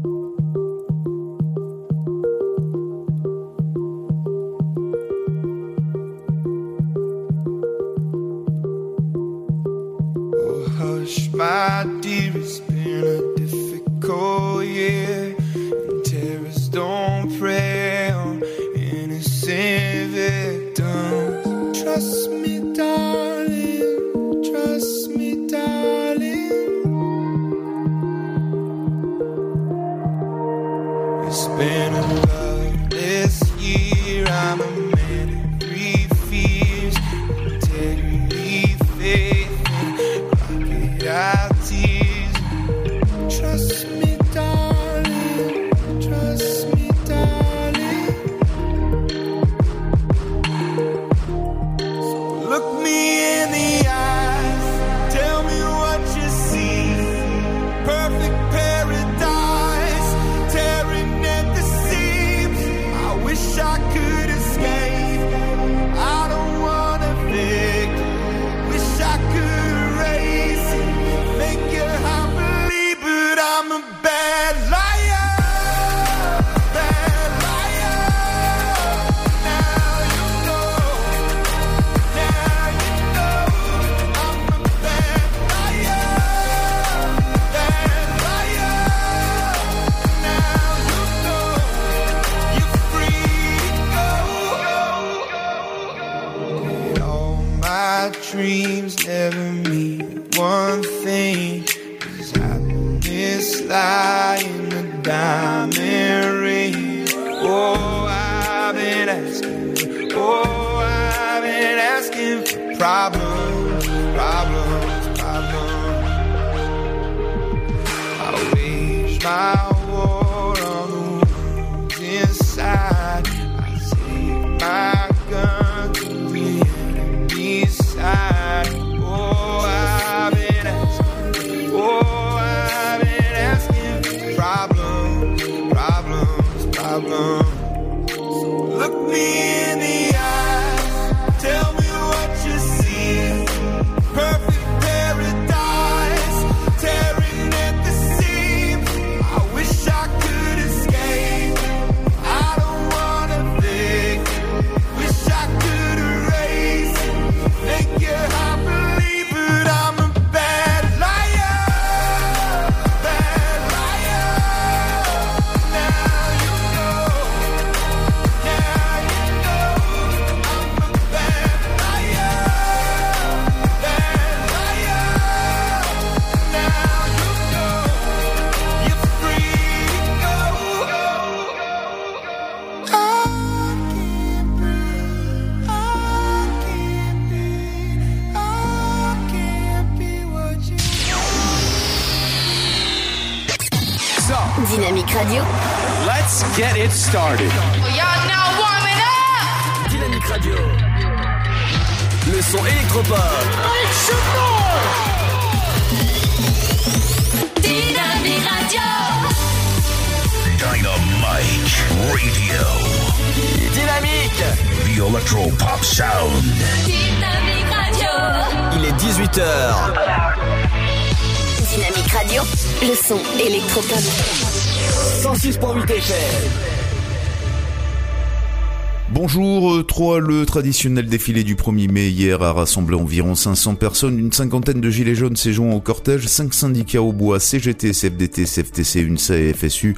traditionnel défilé du 1er mai hier a rassemblé environ 500 personnes, une cinquantaine de gilets jaunes s'est au cortège, 5 syndicats au bois, CGT, CFDT, CFTC, UNSA et FSU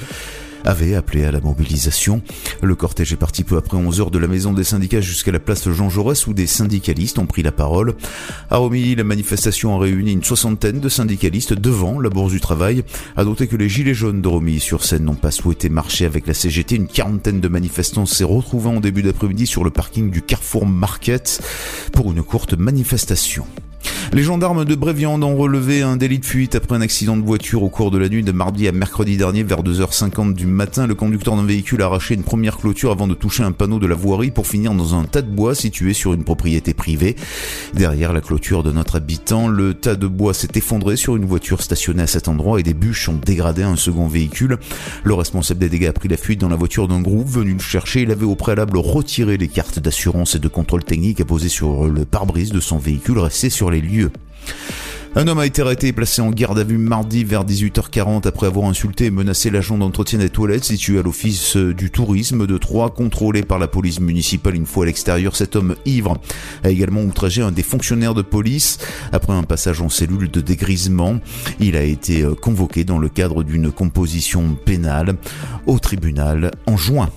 avait appelé à la mobilisation. Le cortège est parti peu après 11h de la maison des syndicats jusqu'à la place Jean Jaurès où des syndicalistes ont pris la parole. À Romilly, la manifestation a réuni une soixantaine de syndicalistes devant la Bourse du Travail. À noter que les Gilets jaunes de Romilly sur scène n'ont pas souhaité marcher avec la CGT. Une quarantaine de manifestants s'est retrouvée en début d'après-midi sur le parking du Carrefour Market pour une courte manifestation. Les gendarmes de Bréviande ont relevé un délit de fuite après un accident de voiture au cours de la nuit de mardi à mercredi dernier vers 2h50 du matin. Le conducteur d'un véhicule a arraché une première clôture avant de toucher un panneau de la voirie pour finir dans un tas de bois situé sur une propriété privée. Derrière la clôture de notre habitant, le tas de bois s'est effondré sur une voiture stationnée à cet endroit et des bûches ont dégradé un second véhicule. Le responsable des dégâts a pris la fuite dans la voiture d'un groupe venu le chercher. Il avait au préalable retiré les cartes d'assurance et de contrôle technique apposées sur le pare-brise de son véhicule resté sur les lieux. Un homme a été arrêté et placé en garde à vue mardi vers 18h40 après avoir insulté et menacé l'agent d'entretien des toilettes situé à l'office du tourisme de Troyes, contrôlé par la police municipale une fois à l'extérieur. Cet homme ivre a également outragé un des fonctionnaires de police après un passage en cellule de dégrisement. Il a été euh, convoqué dans le cadre d'une composition pénale au tribunal en juin.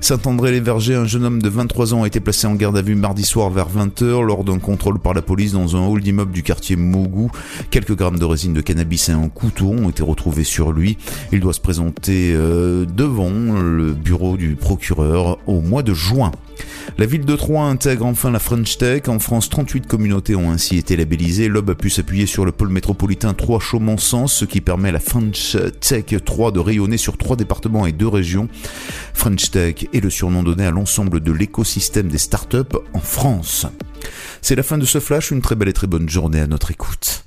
Saint-André-les-Vergers, un jeune homme de 23 ans a été placé en garde à vue mardi soir vers 20h lors d'un contrôle par la police dans un hall d'immeuble du quartier Mogou. Quelques grammes de résine de cannabis et un couteau ont été retrouvés sur lui. Il doit se présenter euh, devant le bureau du procureur au mois de juin. La ville de Troyes intègre enfin la French Tech. En France, 38 communautés ont ainsi été labellisées. L'OB a pu s'appuyer sur le pôle métropolitain Troyes Chaumont-Sens, ce qui permet à la French Tech 3 de rayonner sur trois départements et deux régions. French Tech est le surnom donné à l'ensemble de l'écosystème des startups en France. C'est la fin de ce flash. Une très belle et très bonne journée à notre écoute.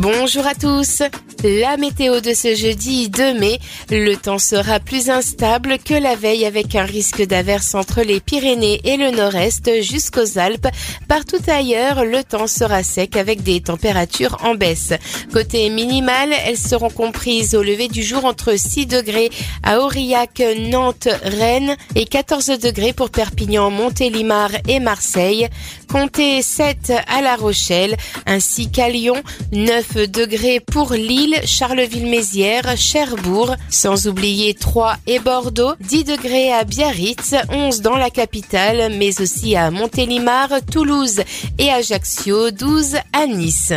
Bonjour à tous. La météo de ce jeudi 2 mai, le temps sera plus instable que la veille avec un risque d'averse entre les Pyrénées et le nord-est jusqu'aux Alpes. Partout ailleurs, le temps sera sec avec des températures en baisse. Côté minimal, elles seront comprises au lever du jour entre 6 degrés à Aurillac, Nantes, Rennes et 14 degrés pour Perpignan, Montélimar et Marseille. Comptez 7 à La Rochelle ainsi qu'à Lyon, 9 degrés pour Lille Charleville-Mézières, Cherbourg, sans oublier Troyes et Bordeaux, 10 degrés à Biarritz, 11 dans la capitale, mais aussi à Montélimar, Toulouse et Ajaccio, 12 à Nice.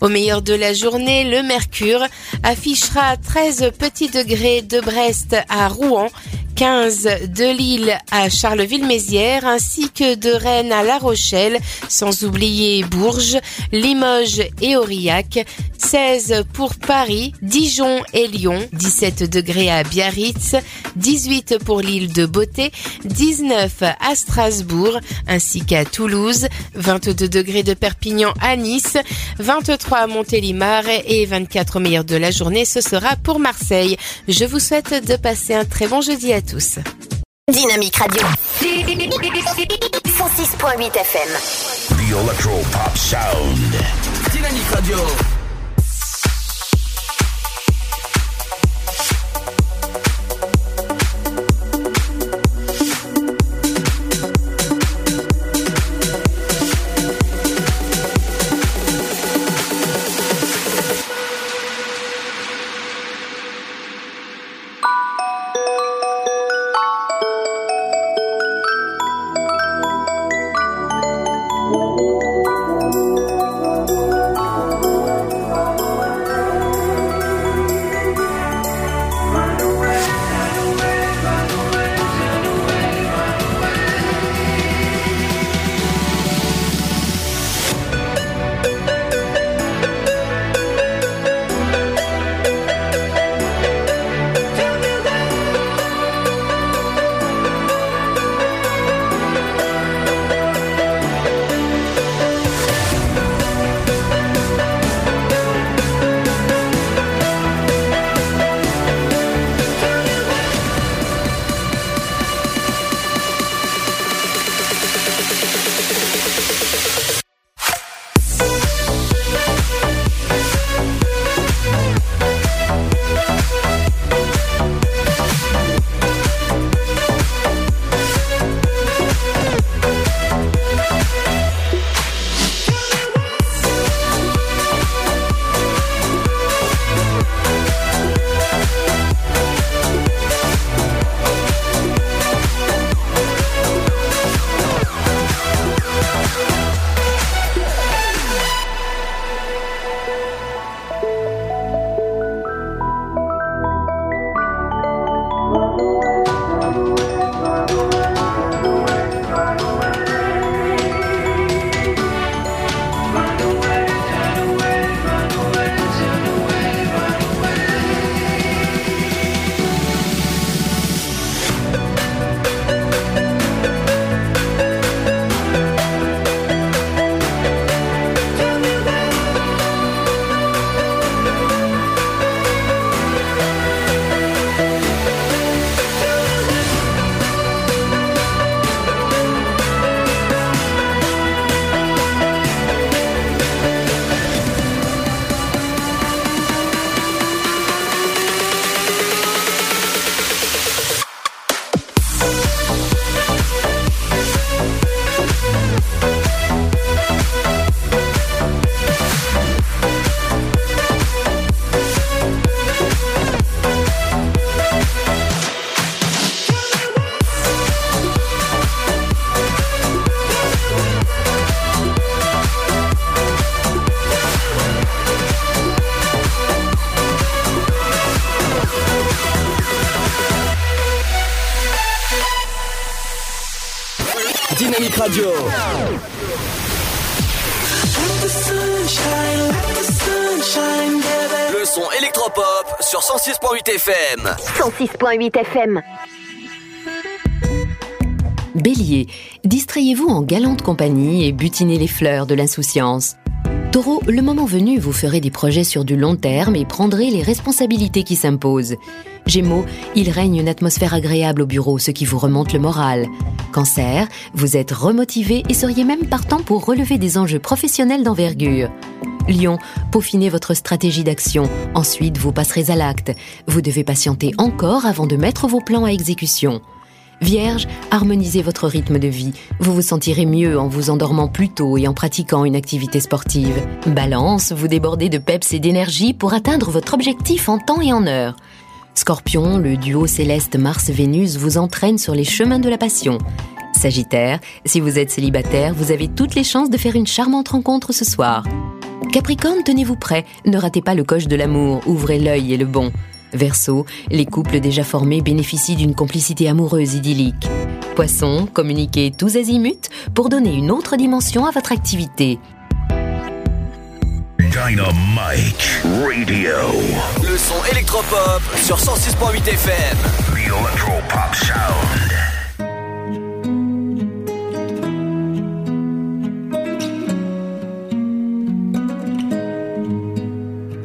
Au meilleur de la journée, le mercure affichera 13 petits degrés de Brest à Rouen 15 de Lille à Charleville-Mézières ainsi que de Rennes à La Rochelle, sans oublier Bourges, Limoges et Aurillac, 16 pour Paris, Dijon et Lyon, 17 degrés à Biarritz, 18 pour l'île de Beauté, 19 à Strasbourg ainsi qu'à Toulouse, 22 degrés de Perpignan à Nice, 23 à Montélimar. Et 24 au meilleur de la journée, ce sera pour Marseille. Je vous souhaite de passer un très bon jeudi à tous. Dynamique Radio. 106.8 FM. The Electro Pop Sound. Dynamique Radio. Radio. 106.8 FM. Bélier, distrayez-vous en galante compagnie et butinez les fleurs de l'insouciance. Taureau, le moment venu, vous ferez des projets sur du long terme et prendrez les responsabilités qui s'imposent. Gémeaux, il règne une atmosphère agréable au bureau, ce qui vous remonte le moral. Cancer, vous êtes remotivé et seriez même partant pour relever des enjeux professionnels d'envergure. Lion, peaufinez votre stratégie d'action, ensuite vous passerez à l'acte. Vous devez patienter encore avant de mettre vos plans à exécution. Vierge, harmonisez votre rythme de vie. Vous vous sentirez mieux en vous endormant plus tôt et en pratiquant une activité sportive. Balance, vous débordez de peps et d'énergie pour atteindre votre objectif en temps et en heure. Scorpion, le duo céleste Mars-Vénus vous entraîne sur les chemins de la passion. Sagittaire, si vous êtes célibataire, vous avez toutes les chances de faire une charmante rencontre ce soir. Capricorne, tenez-vous prêt, ne ratez pas le coche de l'amour, ouvrez l'œil et le bon. Verseau, les couples déjà formés bénéficient d'une complicité amoureuse idyllique. Poisson, communiquez tous azimuts pour donner une autre dimension à votre activité. Dynamite Radio. Le son électropop sur 106.8 FM. The Electropop Sound.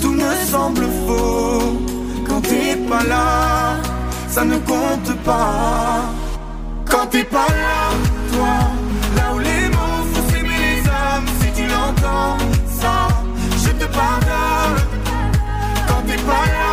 tout me semble faux. Quand t'es pas là, ça ne compte pas. Quand t'es pas là, toi, là où les mots font s'aimer les âmes, si tu l'entends, ça, je te pardonne. Quand t'es pas là,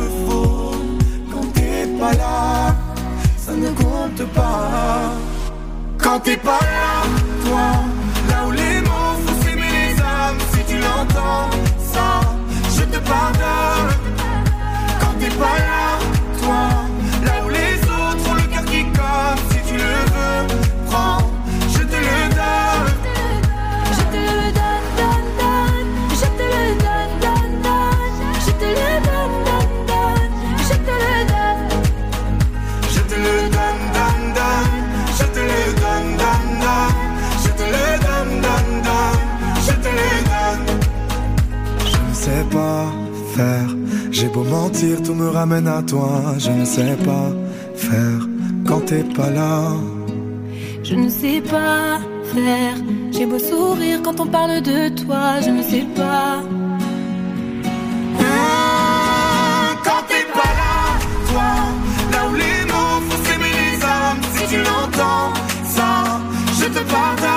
pas là, ça ne compte pas. Quand t'es pas là, toi, là où les mots font s'aimer les âmes, si tu l'entends, ça, je te pardonne. Quand t'es pas là, toi, faire. J'ai beau mentir, tout me ramène à toi. Je ne sais pas faire quand t'es pas là. Je ne sais pas faire. J'ai beau sourire quand on parle de toi. Je ne sais pas. Quand t'es pas là, toi, là où les mots font s'aimer les âmes, si tu l'entends, ça, je te pardonne.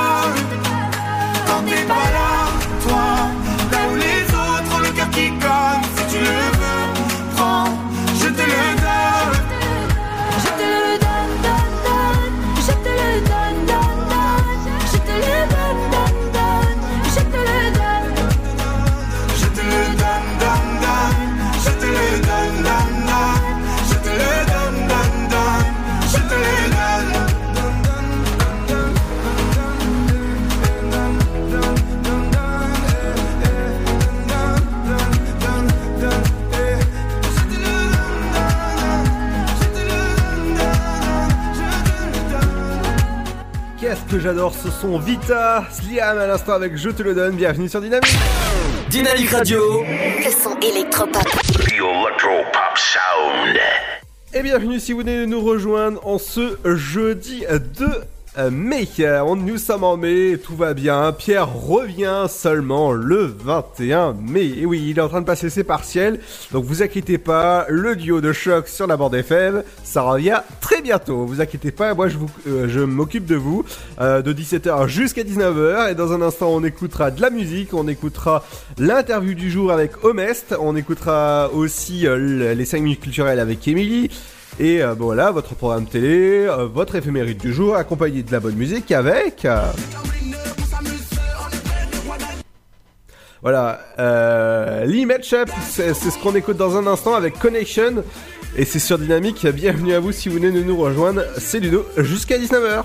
J'adore ce son Vita, Sliam à l'instant avec Je te le donne, bienvenue sur Dynamique Dynamique Radio Le son électropop. The Electropop Sound. Et bienvenue si vous venez de nous rejoindre en ce jeudi 2 mai. On- Nous sommes en mai, tout va bien. Pierre revient seulement le 21 mai. Et oui, il est en train de passer ses partiels. Donc vous inquiétez pas, le duo de choc sur la bande FM, ça revient très bientôt. Vous inquiétez pas, moi je, vous, euh, m'occupe de vous euh, de 17h jusqu'à 19h. Et dans un instant, on écoutera de la musique, on écoutera l'interview du jour avec Omest, on écoutera aussi euh, le- les 5 minutes culturelles avec Émilie. Et euh, voilà, votre programme télé, euh, votre éphéméride du jour, accompagné de la bonne musique avec... euh, Voilà, Lee Matchup, c'est c'est ce qu'on écoute dans un instant avec Connection. Et c'est sur Dynamique, bienvenue à vous si vous venez de nous rejoindre, c'est Ludo, jusqu'à 19h.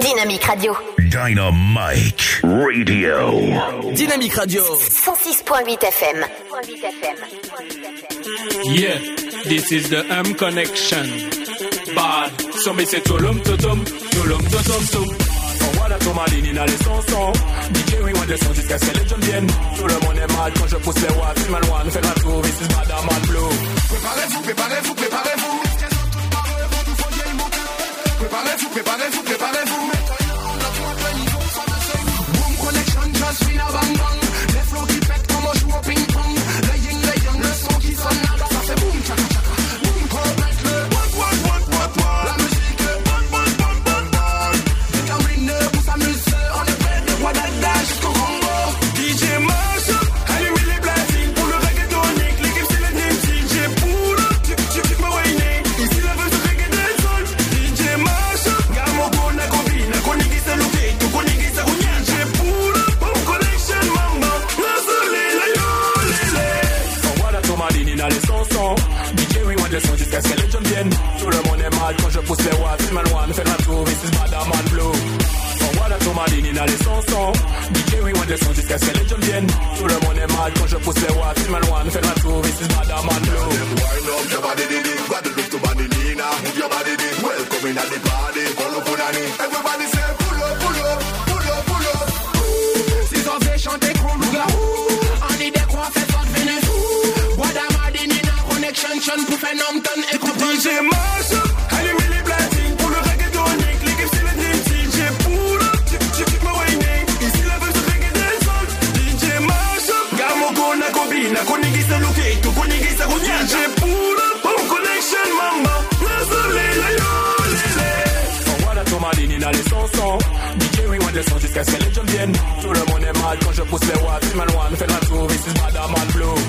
Dynamique Radio. Dynamite Radio. Dynamique Radio 106.8 FM. Yeah, this is the M connection. Bad, so me say tulum tutum, tulum tutum tum. Voilà ton maline in les chansons. DJ oui, on descend jusqu'à ce que les jeunes viennent. Tout le monde est mal quand je pousse les watts. Film and one, fait la tour, this is bad, I'm mad blue. Préparez-vous, préparez-vous, préparez-vous. Préparez-vous, préparez-vous, préparez-vous. Boom just feel a bang bang. Mal quand je pousse les watts. And one, fait la tour, this is bad, I'm on blue. Voilà ton maline in les chansons. DJ oui, on descend jusqu'à ce que les jeunes viennent. Tout le monde est mal quand je pousse les watts. And one, fait la tour, this is bad, I'm DJ oui, on descend jusqu'à ce que les jeunes viennent. Tout le monde est mal quand je pousse les watts. And one, fait la tour, this is I'm on blue.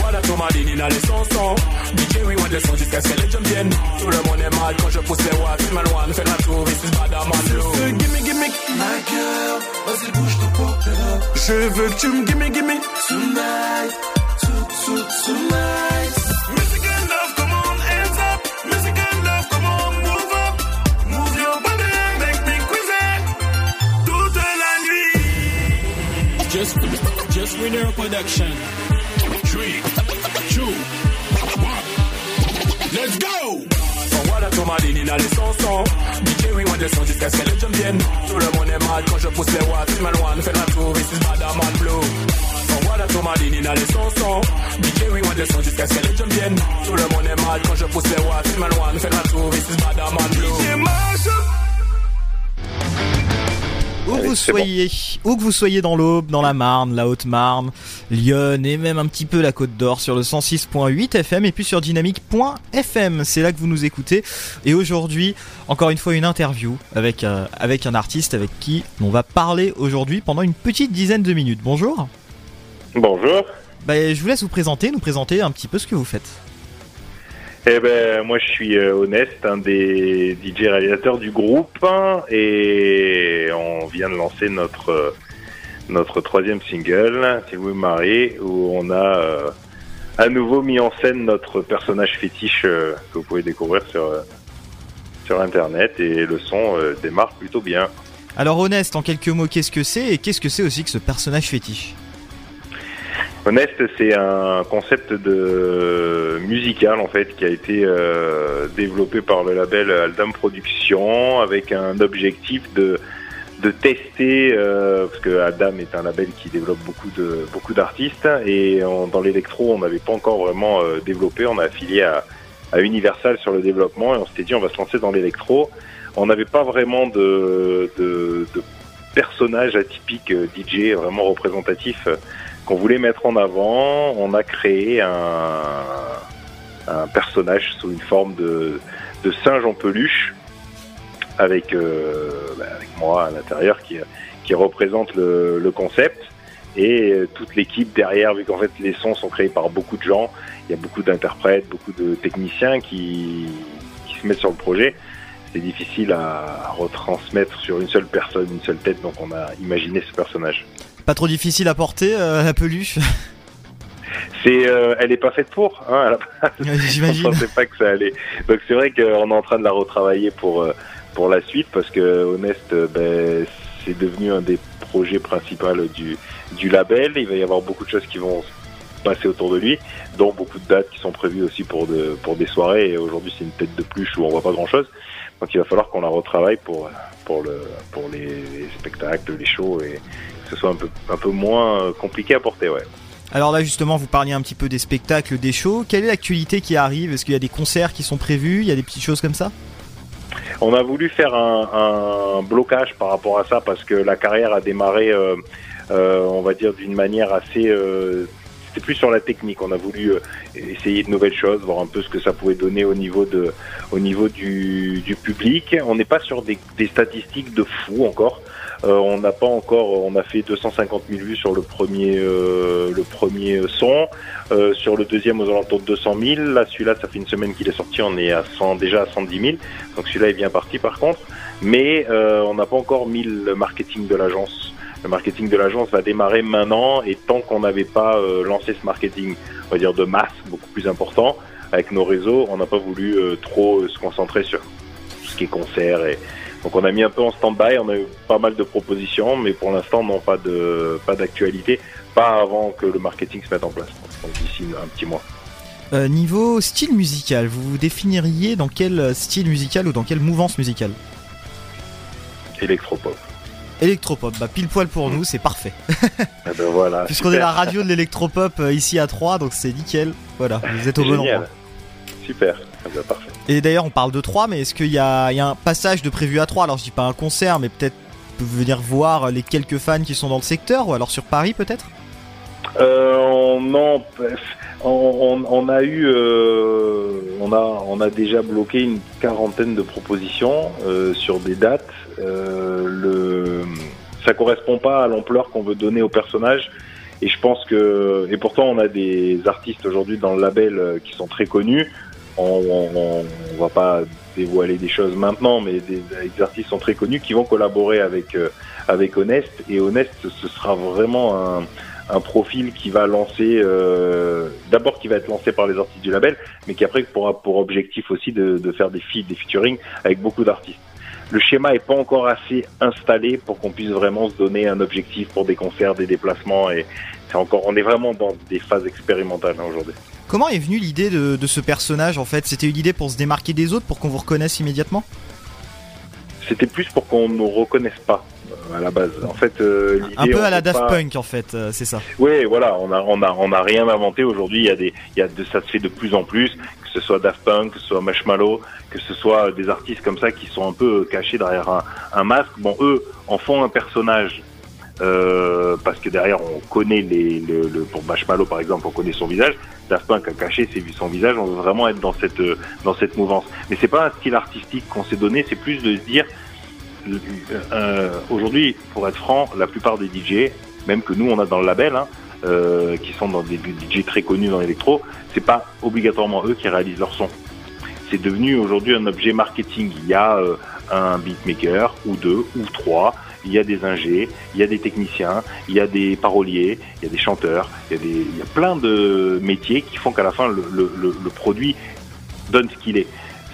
Voilà ton maline in les chansons. DJ oui, on descend jusqu'à ce que les jeunes viennent. Tout le monde est mal quand je pousse les watts. And one, fait la tour, this is I'm on blue. Gimme, gimme, My girl, vas-y bouge ton up. je veux que tu me gimme, gimme. Tonight, to, to, tonight. Winner production. Three, two, one. Let's go! Voilà ligne, les chansons. DJ Wing on descend jusqu'à ce que les jeunes viennent. Tout le monde est mal quand je pousse les watts. Film loin, fait la tour, ici Badaman Blue. Voilà tout ma ligne, les chansons. DJ Wing on descend jusqu'à ce que les jeunes viennent. Tout le monde est mal quand je pousse les watts. Film loin, fait la tour, ici Badaman Blue DJ Marshall Où que vous soyez, où que vous soyez dans l'Aube, dans la Marne, la Haute-Marne, Lyon et même un petit peu la Côte d'Or sur le 106.8 FM et puis sur dynamique.fm, c'est là que vous nous écoutez. Et aujourd'hui, encore une fois, une interview avec euh, avec un artiste avec qui on va parler aujourd'hui pendant une petite dizaine de minutes. Bonjour. Bonjour. Bah, je vous laisse vous présenter, nous présenter un petit peu ce que vous faites. Eh ben, moi, je suis euh, Honest, un des DJ réalisateurs du groupe, hein, et on vient de lancer notre euh, notre troisième single, Si vous me mariez, où on a euh, à nouveau mis en scène notre personnage fétiche euh, que vous pouvez découvrir sur sur internet, et le son démarre plutôt bien. Alors Honest, en quelques mots, qu'est-ce que c'est et qu'est-ce que c'est aussi que ce personnage fétiche? Honest, c'est un concept de musical en fait qui a été euh, développé par le label Aldam Productions avec un objectif de de tester euh, parce que Adam est un label qui développe beaucoup de beaucoup d'artistes et dans l'électro on n'avait pas encore vraiment euh, développé on a affilié à, Universal sur le développement et on s'était dit on va se lancer dans l'électro. On n'avait pas vraiment de, de, personnage atypique DJ vraiment représentatif qu'on voulait mettre en avant on a créé un personnage sous une forme de, de singe en peluche avec, euh, bah, moi à l'intérieur qui, représente le, le concept. Et euh, toute l'équipe derrière vu qu'en fait les sons sont créés par beaucoup de gens il y a beaucoup d'interprètes beaucoup de techniciens qui, qui se mettent sur le projet. C'est difficile à retransmettre sur une seule personne une seule tête donc on a imaginé ce personnage Pas trop difficile à porter, euh, la peluche? C'est, euh, elle est pas faite pour. Hein, à la base. J'imagine. On pensait pas que ça allait. Donc c'est vrai qu'on est en train de la retravailler pour euh, pour la suite parce que Honest, ben, c'est devenu un des projets principaux du du label. Il va y avoir beaucoup de choses qui vont se passer autour de lui, dont beaucoup de dates qui sont prévues aussi pour de pour des soirées. Et aujourd'hui, c'est une tête de pluche où on voit pas grand chose. Donc il va falloir qu'on la retravaille pour pour le pour les, les spectacles, les shows et que ce soit un peu un peu moins euh, compliqué à porter. Ouais. Alors là justement, vous parliez un petit peu des spectacles, des shows. Quelle est l'actualité qui arrive? Est-ce qu'il y a des concerts qui sont prévus? Il y a des petites choses comme ça? On a voulu faire un, un blocage par rapport à ça parce que la carrière a démarré, euh, euh, on va dire, d'une manière assez. euh, C'était plus sur la technique. On a voulu essayer de nouvelles choses, voir un peu ce que ça pouvait donner au niveau de, au niveau du, du public. On n'est pas sur des, des statistiques de fou encore. Euh, on n'a pas encore, on a fait 250 000 vues sur le premier, euh, le premier son. Euh, sur le deuxième aux alentours de 200 000. Là, celui-là, ça fait une semaine qu'il est sorti, on est à 100, déjà à 110 000. Donc celui-là est bien parti par contre. Mais on n'a pas encore mis le marketing de l'agence. Le marketing de l'agence va démarrer maintenant et tant qu'on n'avait pas euh, lancé ce marketing, on va dire de masse, beaucoup plus important, avec nos réseaux, on n'a pas voulu euh, trop se concentrer sur ce qui est concert et donc on a mis un peu en stand-by, on a eu pas mal de propositions, mais pour l'instant non pas de pas d'actualité, pas avant que le marketing se mette en place. Donc d'ici un petit mois. Euh, Niveau style musical, vous vous définiriez dans quel style musical ou dans quelle mouvance musicale? Électropop. Électropop, bah pile poil pour nous, c'est parfait. Eh ben voilà. Puisqu'on est la radio de l'électropop euh, ici à 3, donc c'est nickel. Voilà, vous êtes au bon endroit. Super, Eh ben, parfait. Et d'ailleurs, on parle de 3, mais est-ce qu'il y a, un passage de prévu à 3 Alors, je dis pas un concert, mais peut-être venir voir les quelques fans qui sont dans le secteur, ou alors sur Paris peut-être? Euh, on, non, on, a eu, euh, on a, on a déjà bloqué une quarantaine de propositions euh, sur des dates. Euh, le, ça correspond pas à l'ampleur qu'on veut donner au personnage. Et je pense que, et pourtant, on a des artistes aujourd'hui dans le label qui sont très connus. On, on, on- va pas dévoiler des choses maintenant, mais des, des artistes sont très connus qui vont collaborer avec euh, avec Honest. Et Honest, ce sera vraiment un un profil qui va lancer, euh, d'abord qui va être lancé par les artistes du label, mais qui après pourra pour objectif aussi de, de faire des feats, des featuring avec beaucoup d'artistes. le schéma est pas encore assez installé pour qu'on puisse vraiment se donner un objectif pour des concerts, des déplacements et c'est encore, on est vraiment dans des phases expérimentales hein, aujourd'hui. Comment est venue l'idée de, de ce personnage en fait C'était une idée pour se démarquer des autres, pour qu'on vous reconnaisse immédiatement C'était plus pour qu'on nous reconnaisse pas euh, à la base. En fait, euh, Un peu à la Daft pas- Punk en fait, euh, c'est ça. Oui, voilà, on a, on a, on a rien inventé aujourd'hui. Il y a des, il y a de, ça se fait de plus en plus, que ce soit Daft Punk, que ce soit Marshmallow, que ce soit des artistes comme ça qui sont un peu cachés derrière un, un masque. Bon, eux en font un personnage. Euh, parce que derrière on connaît les, le, le- pour Marshmallow par exemple on connaît son visage Daft Punk a caché son visage on veut vraiment être dans cette euh, dans cette mouvance mais c'est pas un style artistique qu'on s'est donné c'est plus de se dire euh, aujourd'hui, pour être franc, la plupart des DJ, même que nous on a dans le label, hein, euh, qui sont dans des DJ très connus dans l'électro, c'est pas obligatoirement eux qui réalisent leur son. C'est devenu aujourd'hui un objet marketing. Il y a euh, un beatmaker ou deux ou trois. Il y a des ingés, il y a des techniciens, il y a des paroliers, il y a des chanteurs, il y a, plein de métiers qui font qu'à la fin le, produit donne ce qu'il est.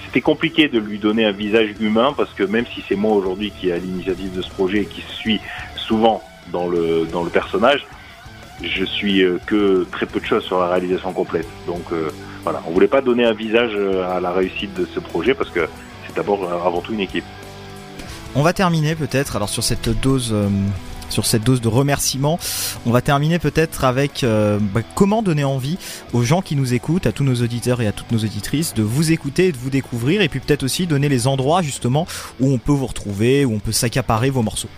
C'était compliqué de lui donner un visage humain parce que même si c'est moi aujourd'hui qui est à l'initiative de ce projet et qui suis souvent dans le, dans le personnage, je suis euh, que très peu de choses sur la réalisation complète. Donc euh, voilà, on voulait pas donner un visage euh, à la réussite de ce projet parce que c'est d'abord avant tout une équipe. On va terminer peut-être alors sur cette dose euh, sur cette dose de remerciements. On va terminer peut-être avec euh, bah, comment donner envie aux gens qui nous écoutent, à tous nos auditeurs et à toutes nos auditrices de vous écouter et de vous découvrir et puis peut-être aussi donner les endroits justement où on peut vous retrouver, où on peut s'accaparer vos morceaux.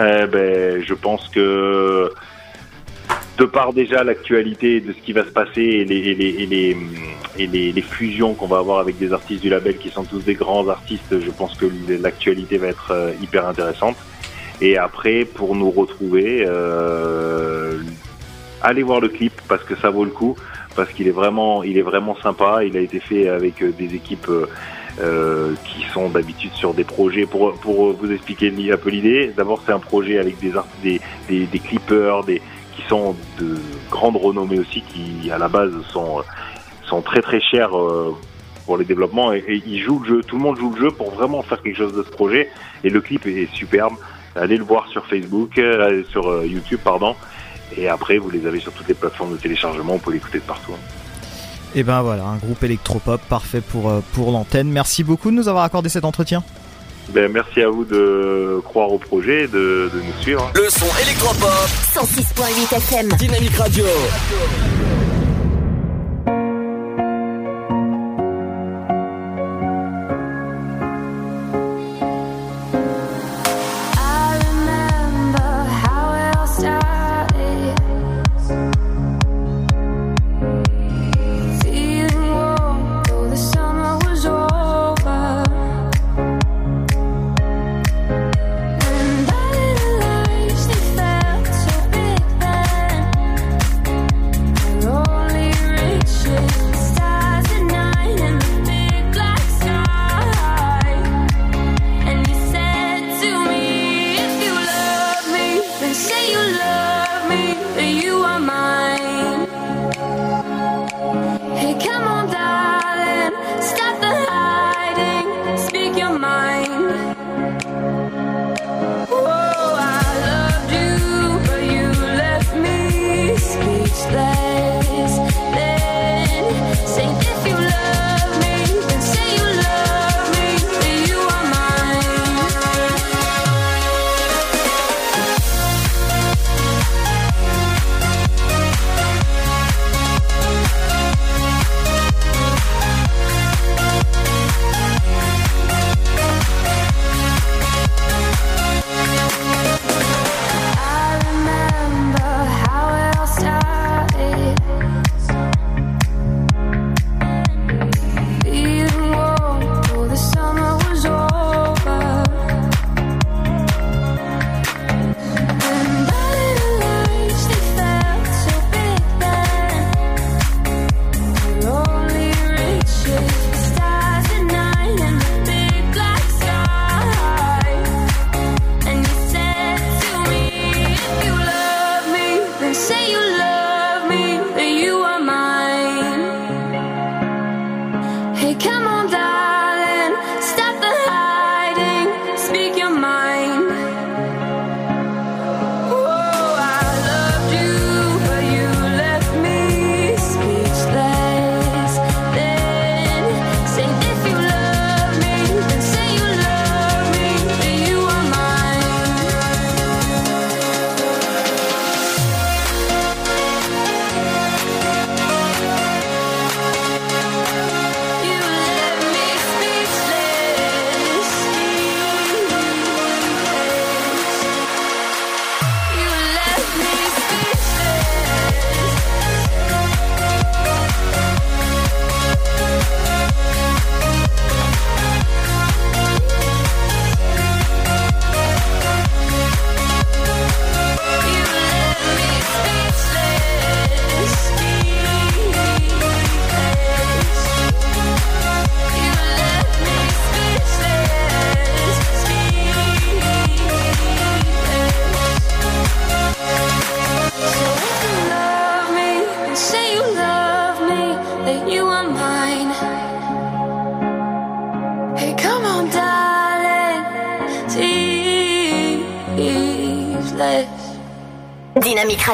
Euh, ben, je pense que de par déjà l'actualité de ce qui va se passer et les, et les, fusions qu'on va avoir avec des artistes du label qui sont tous des grands artistes, je pense que l'actualité va être euh, hyper intéressante. Et après, pour nous retrouver, euh, allez voir le clip parce que ça vaut le coup, parce qu'il est vraiment, il est vraiment sympa. Il a été fait avec euh, des équipes qui sont d'habitude sur des projets. Pour, vous expliquer li- un peu l'idée, d'abord c'est un projet avec des, des, des clippers, des, qui sont de grande renommée aussi, qui à la base sont, sont très très chers euh, pour les développements et, ils jouent le jeu. Tout le monde joue le jeu pour vraiment faire quelque chose de ce projet et le clip est superbe. Allez le voir sur Facebook, euh, sur euh, YouTube, pardon. Et après, vous les avez sur toutes les plateformes de téléchargement. Vous pouvez l'écouter de partout. Et ben voilà, un groupe électropop parfait pour pour l'antenne. Merci beaucoup de nous avoir accordé cet entretien. Ben, merci à vous de croire au projet et de, de nous suivre. Le son électropop. 106.8 FM. Dynamique Radio.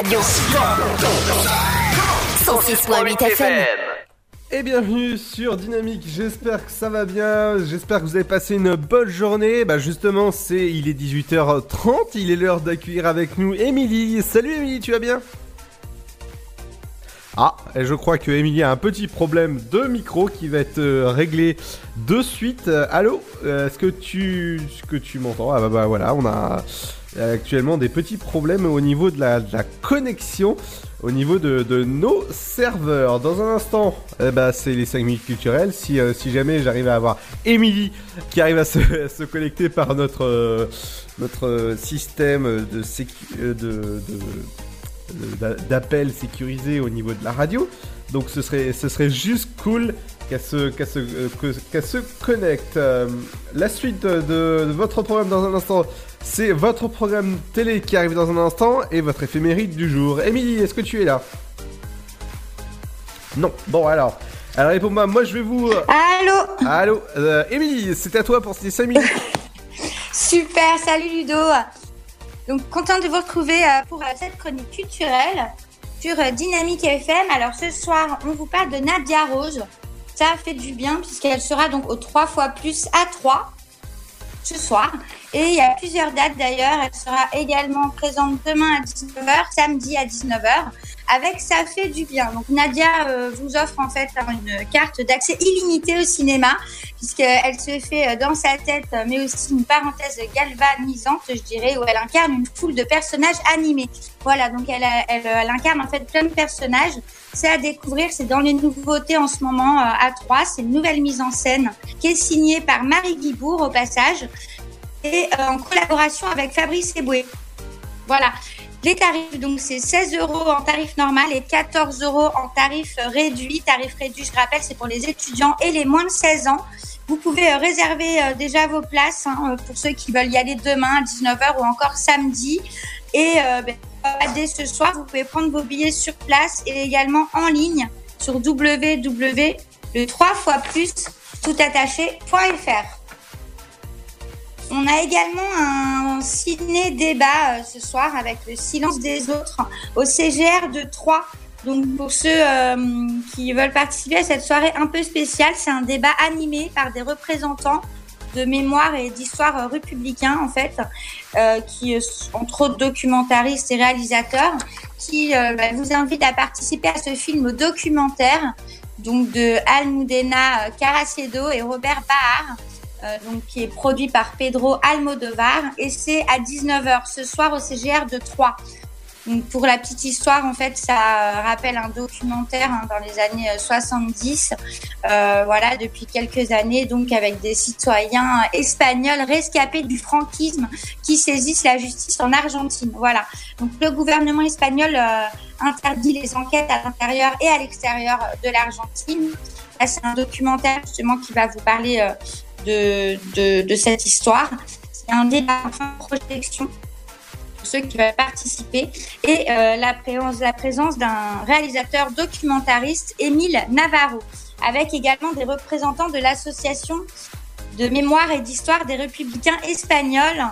Radio. 106.8 FM. Et bienvenue sur Dynamique, j'espère que ça va bien, j'espère que vous avez passé une bonne journée. Bah justement, c'est il est 18h30, il est l'heure d'accueillir avec nous Émilie. Salut Émilie, tu vas bien? Ah, et je crois que Émilie a un petit problème de micro qui va être euh, réglé de suite. Euh, allô? Euh, Est-ce que tu est-ce que tu m'entends? Ah bah, bah voilà, on a actuellement des petits problèmes au niveau de la, connexion au niveau de, nos serveurs. Dans un instant, eh ben, c'est les 5 minutes culturelles. Si, euh, si jamais j'arrive à avoir Émilie qui arrive à se, connecter par notre, euh, notre euh, système de sécu- euh, d'appel sécurisé au niveau de la radio. Donc ce serait, ce serait juste cool qu'elle se, se, euh, se connecte. Euh, la suite de- de votre programme dans un instant, c'est votre programme télé qui arrive dans un instant et votre éphéméride du jour. Émilie, est-ce que tu es là? Non. Bon alors. Alors réponds-moi, moi je vais vous... euh, Allô? Allô? Euh, Émilie, c'est à toi pour ces 5 minutes. Super, salut Ludo. Donc contente de vous retrouver euh, pour cette chronique culturelle sur Dynamique FM. Alors ce soir, on vous parle de Nadia Rose. Ça fait du bien puisqu'elle sera donc au 3 fois plus à 3 ce soir. Et il y a plusieurs dates d'ailleurs. Elle sera également présente demain à 19h, samedi à 19h, avec Ça fait du bien. Donc Nadia euh, vous offre en fait une carte d'accès illimité au cinéma, puisqu'elle se fait euh, dans sa tête, euh, mais aussi une parenthèse galvanisante, je dirais, où elle incarne une foule de personnages animés. Voilà, donc elle, incarne en fait plein de personnages. C'est à découvrir, c'est dans les nouveautés en ce moment à 3. C'est une nouvelle mise en scène qui est signée par Marie Guibourg au passage et euh, en collaboration avec Fabrice Eboué. Voilà. Les tarifs, donc c'est 16 euros en tarif normal et 14 euros en tarif réduit. Tarif réduit, je rappelle, c'est pour les étudiants et les moins de 16 ans. Vous pouvez euh, réserver euh, déjà vos places hein, pour ceux qui veulent y aller demain à 19h ou encore samedi. Et ben, dès ce soir, vous pouvez prendre vos billets sur place et également en ligne sur www le 3 fois plus. On a également un ciné-débat euh, ce soir avec le silence des autres au CGR de Troyes. Donc pour ceux euh, qui veulent participer à cette soirée un peu spéciale, c'est un débat animé par des représentants de mémoire et d'histoire républicain en fait, euh, qui entre autres documentaristes et réalisateurs, qui bah, vous invitent à participer à ce film documentaire donc de Almudena Caracedo et Robert Bahar, euh, donc qui est produit par Pedro Almodovar et c'est à 19h ce soir au CGR de Troyes. Pour la petite histoire, en fait, ça rappelle un documentaire hein, dans les années euh, 70, euh, voilà, depuis quelques années, donc avec des citoyens espagnols rescapés du franquisme qui saisissent la justice en Argentine. Voilà. Donc le gouvernement espagnol euh, interdit les enquêtes à l'intérieur et à l'extérieur de l'Argentine. C'est un documentaire justement qui va vous parler euh, de, cette histoire. C'est un débat en projection pour ceux qui veulent participer et euh, la présence, d'un réalisateur documentariste, Émile Navarro, avec également des représentants de l'association de mémoire et d'histoire des républicains espagnols.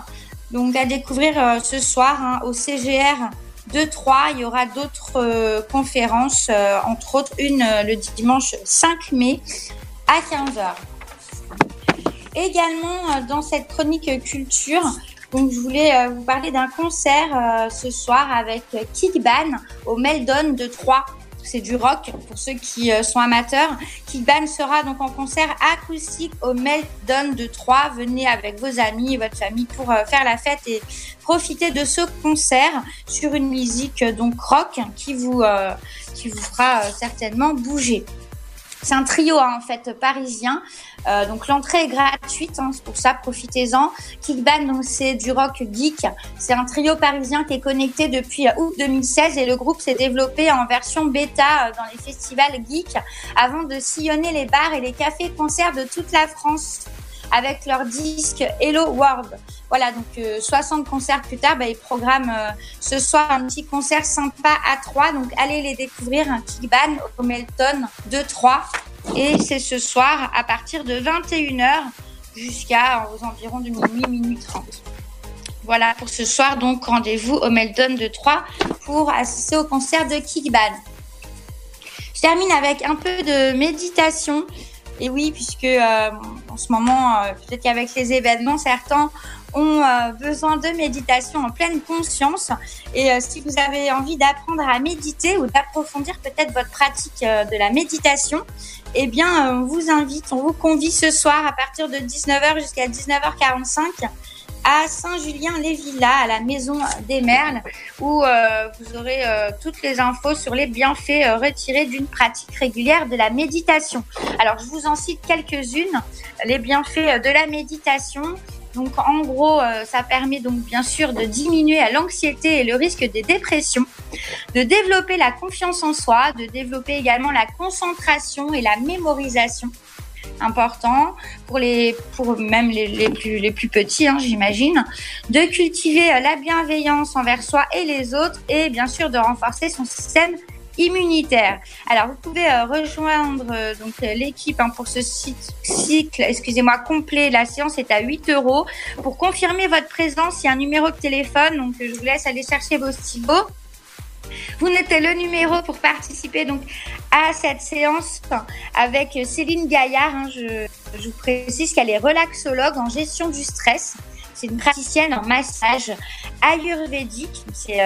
Donc à découvrir euh, ce soir hein, au CGR de Troyes. Il y aura d'autres euh, conférences, entre autres une le dimanche 5 mai à 15h. Également euh, dans cette chronique culture, donc je voulais euh, vous parler d'un concert euh, ce soir avec Kickban au Meldon de Troyes. C'est du rock pour ceux qui sont amateurs. Kickban sera donc en concert acoustique au Meldon de Troyes. Venez avec vos amis et votre famille pour faire la fête et profiter de ce concert sur une musique donc rock qui vous qui vous fera certainement bouger. C'est un trio hein, en fait parisien. Euh, donc l'entrée est gratuite, hein, c'est pour ça profitez-en. Kickban donc c'est du rock geek. C'est un trio parisien qui est connecté depuis euh, août 2016 et le groupe s'est développé en version bêta euh, dans les festivals geek avant de sillonner les bars et les cafés-concerts de toute la France avec leur disque Hello World. Voilà, donc euh, 60 concerts plus tard, bah, ils programment euh, ce soir un petit concert sympa à 3. Donc allez les découvrir, un Kickban au Melton de 3. Et c'est ce soir à partir de 21h jusqu'à aux environs de minuit, minuit 30. Voilà pour ce soir, donc rendez-vous au Meldon de Troyes pour assister au concert de Kickball. Je termine avec un peu de méditation. Et oui, puisque euh, en ce moment, euh, peut-être qu'avec les événements, certains ont euh, besoin de méditation en pleine conscience. Et euh, si vous avez envie d'apprendre à méditer ou d'approfondir peut-être votre pratique euh, de la méditation, eh bien, on vous invite, on vous convie ce soir à partir de 19h jusqu'à 19h45 à Saint-Julien-les-Villas, à la Maison des Merles, où vous aurez toutes les infos sur les bienfaits retirés d'une pratique régulière de la méditation. Alors, je vous en cite quelques-unes. Les bienfaits de la méditation. Donc, en gros, euh, ça permet donc bien sûr de diminuer l'anxiété et le risque des dépressions, de développer la confiance en soi, de développer également la concentration et la mémorisation. Important pour les pour même les, plus les plus petits hein, j'imagine de cultiver euh, la bienveillance envers soi et les autres et bien sûr de renforcer son système immunitaire. Alors vous pouvez euh, rejoindre euh, donc euh, l'équipe hein, pour ce cycle, excusez-moi complet. La séance est à 8 euros. Pour confirmer votre présence, il y a un numéro de téléphone, donc je vous laisse aller chercher vos stylos. Vous notez le numéro pour participer donc à cette séance avec Céline Gaillard. hein. je, vous précise qu'elle est relaxologue en gestion du stress. C'est une praticienne en massage ayurvédique. C'est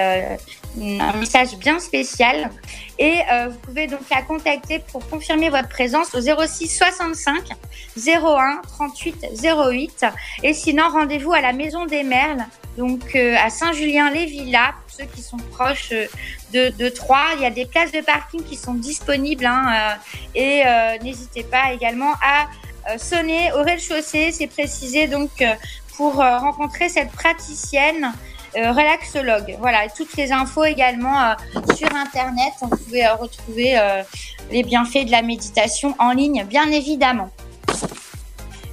un message bien spécial. Et euh, vous pouvez donc la contacter pour confirmer votre présence au 06 65 01 38 08. Et sinon, rendez-vous à la Maison des Merles, donc euh, à Saint-Julien-les-Villas, pour ceux qui sont proches euh, de, de Troyes. Il y a des places de parking qui sont disponibles. hein, et n'hésitez pas également à sonner au rez-de-chaussée. C'est précisé donc pour rencontrer cette praticienne euh, relaxologue. Voilà, toutes les infos également euh, sur Internet. Vous pouvez euh, retrouver les bienfaits de la méditation en ligne, bien évidemment.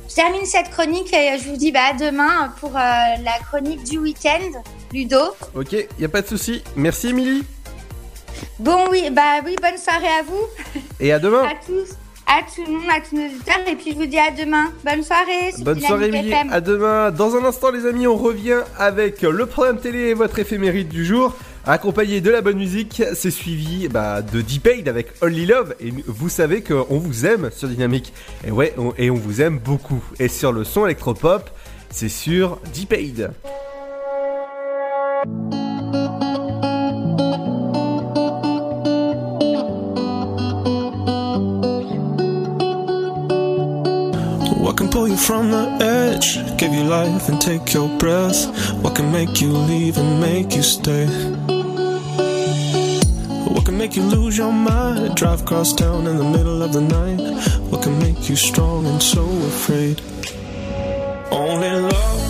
Je termine cette chronique et je vous dis bah, à demain pour la chronique du week-end, Ludo. Ok, y a pas de souci. Merci Émilie. Bon, oui, bah oui, bonne soirée à vous, Et à demain. à tous, à tout le monde, à tous nos auditeurs. Et puis je vous dis à demain. Bonne soirée. Bonne soirée Émilie. À demain. Dans un instant les amis, on revient avec le programme télé et votre éphéméride du jour. Accompagné de la bonne musique, c'est suivi bah, de Deep avec Only Love. Et vous savez qu'on vous aime sur Dynamique. Et ouais, on- et on vous aime beaucoup. Et sur le son électropop, c'est sur Deep What can pull you from the edge? Give you life and take your breath. What can make you leave and make you stay? What can make you lose your mind? Drive across town in the middle of the night. What can make you strong and so afraid? Only love, love,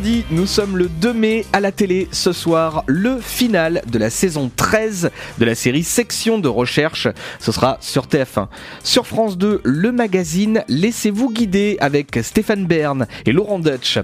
jeudi, nous sommes le 2 mai à la télé ce soir, le final de la saison 13 de la série Section de recherche. Ce sera sur TF1. Sur France 2, le magazine Laissez-vous guider avec Stéphane Bern et Laurent Dutch.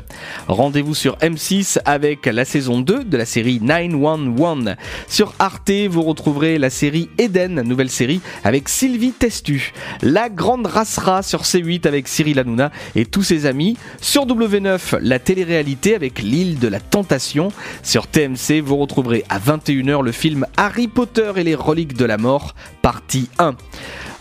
Rendez-vous sur M6 avec la saison 2 de la série 911. Sur Arte, vous retrouverez la série Eden, nouvelle série avec Sylvie Testu. La grande racera sur C8 avec Cyril Hanouna et tous ses amis. Sur W9, la télé-réalité avec l'île de la tentation. Sur TMC, vous retrouverez à 21h le film Harry Potter et les reliques de la mort, partie 1.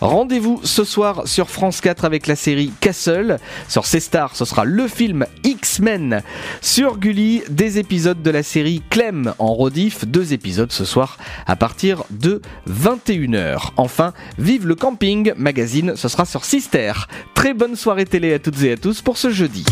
Rendez-vous ce soir sur France 4 avec la série Castle. Sur C-Star, ce sera le film X-Men. Sur Gulli, des épisodes de la série Clem en rediff, deux épisodes ce soir à partir de 21h. Enfin, vive le camping magazine, ce sera sur Sister. Très bonne soirée télé à toutes et à tous pour ce jeudi.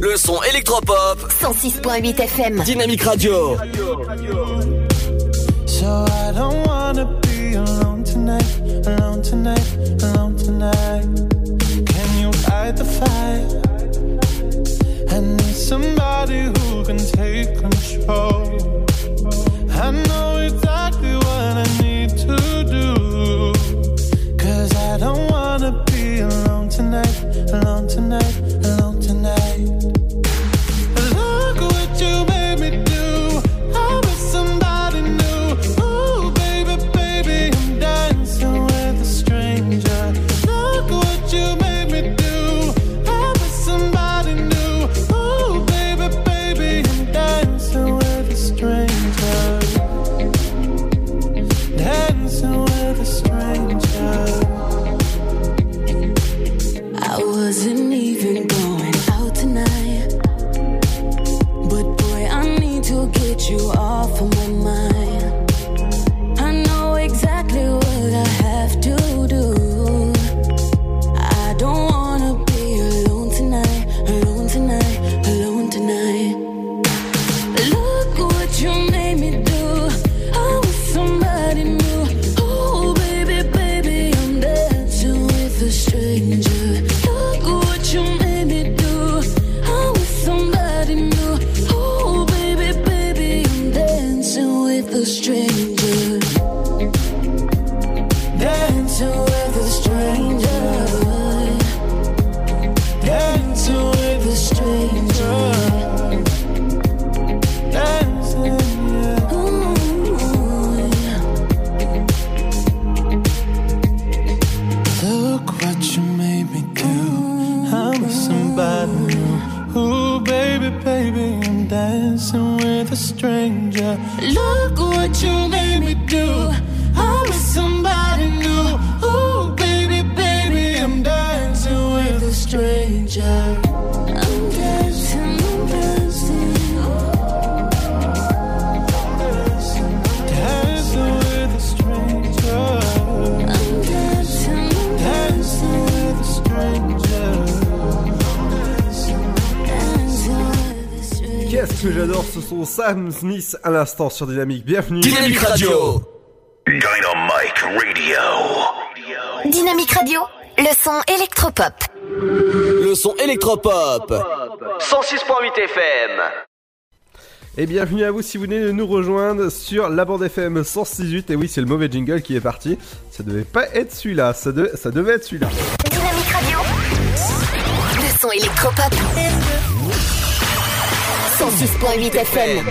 Le son électropop. 106.8 FM. Dynamique Radio. So I don't wanna be alone Smith à l'instant sur Dynamique. Bienvenue. Dynamique Radio. Dynamite Radio. Dynamique Radio, le son électropop. Le son électropop. 106.8 FM. Et bienvenue à vous si vous venez de nous rejoindre sur la bande FM 106.8. Et oui, c'est le mauvais jingle qui est parti. Ça devait pas être celui-là, ça, de- ça devait être celui-là. Dynamique Radio, le son électropop. 106.8 FM.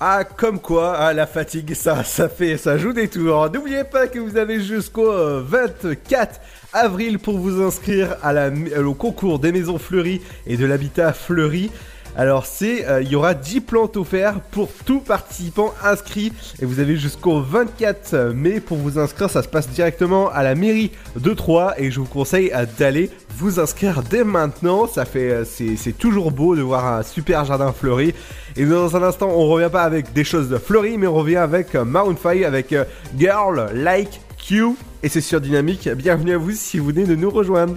Ah, comme quoi, ah, la fatigue, ça, ça fait, ça joue des tours. N'oubliez pas que vous avez jusqu'au euh, 24 avril pour vous inscrire euh, au concours des maisons fleuries et de l'habitat fleuri. Alors c'est, euh, il y aura 10 plantes offertes pour tout participant inscrit et vous avez jusqu'au 24 mai pour vous inscrire. Ça se passe directement à la mairie de Troyes et je vous conseille euh, d'aller vous inscrire dès maintenant. Ça fait, euh, c'est toujours beau de voir un super jardin fleuri. Et dans un instant, on revient pas avec des choses fleuries, mais on revient avec Maroon 5 avec Girl Like Q et c'est sur Dynamique. Bienvenue à vous si vous venez de nous rejoindre.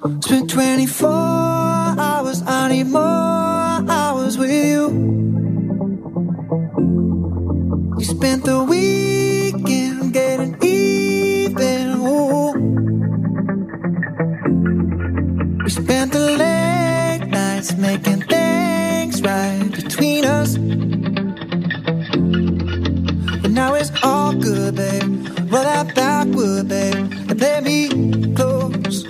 Spent 24 hours, I need more hours with you. We spent the weekend getting even. Ooh. We spent the late nights making things right between us. But now it's all good, babe. Roll that backward, babe, and play me close.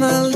wanna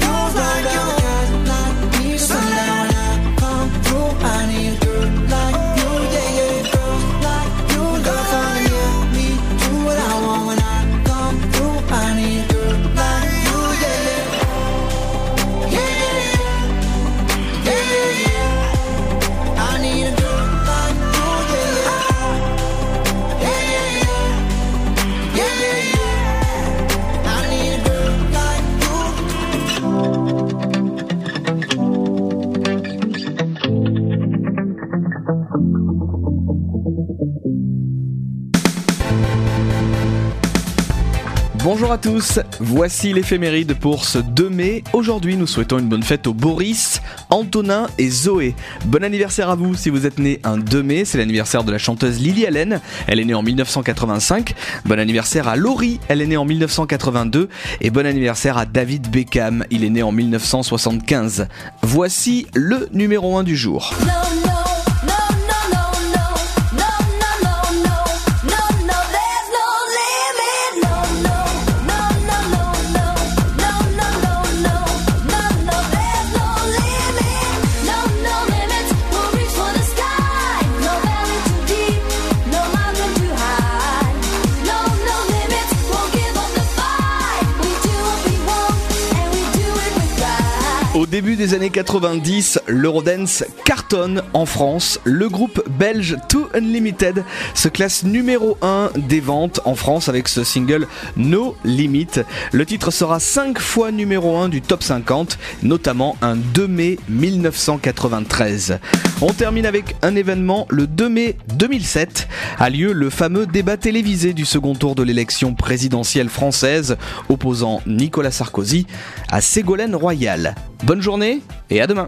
you, Bonjour à tous, voici l'éphéméride pour ce 2 mai. Aujourd'hui, nous souhaitons une bonne fête aux Boris, Antonin et Zoé. Bon anniversaire à vous si vous êtes né un 2 mai, c'est l'anniversaire de la chanteuse Lily Allen, elle est née en 1985. Bon anniversaire à Laurie, elle est née en 1982. Et bon anniversaire à David Beckham, il est né en 1975. Voici le numéro 1 du jour. Début des années 90, l'Eurodance cartonne en France. Le groupe belge Too Unlimited se classe numéro 1 des ventes en France avec ce single No Limit. Le titre sera 5 fois numéro 1 du top 50, notamment un 2 mai 1993. On termine avec un événement le 2 mai 2007 a lieu le fameux débat télévisé du second tour de l'élection présidentielle française opposant Nicolas Sarkozy à Ségolène Royal. Bonne journée et à demain.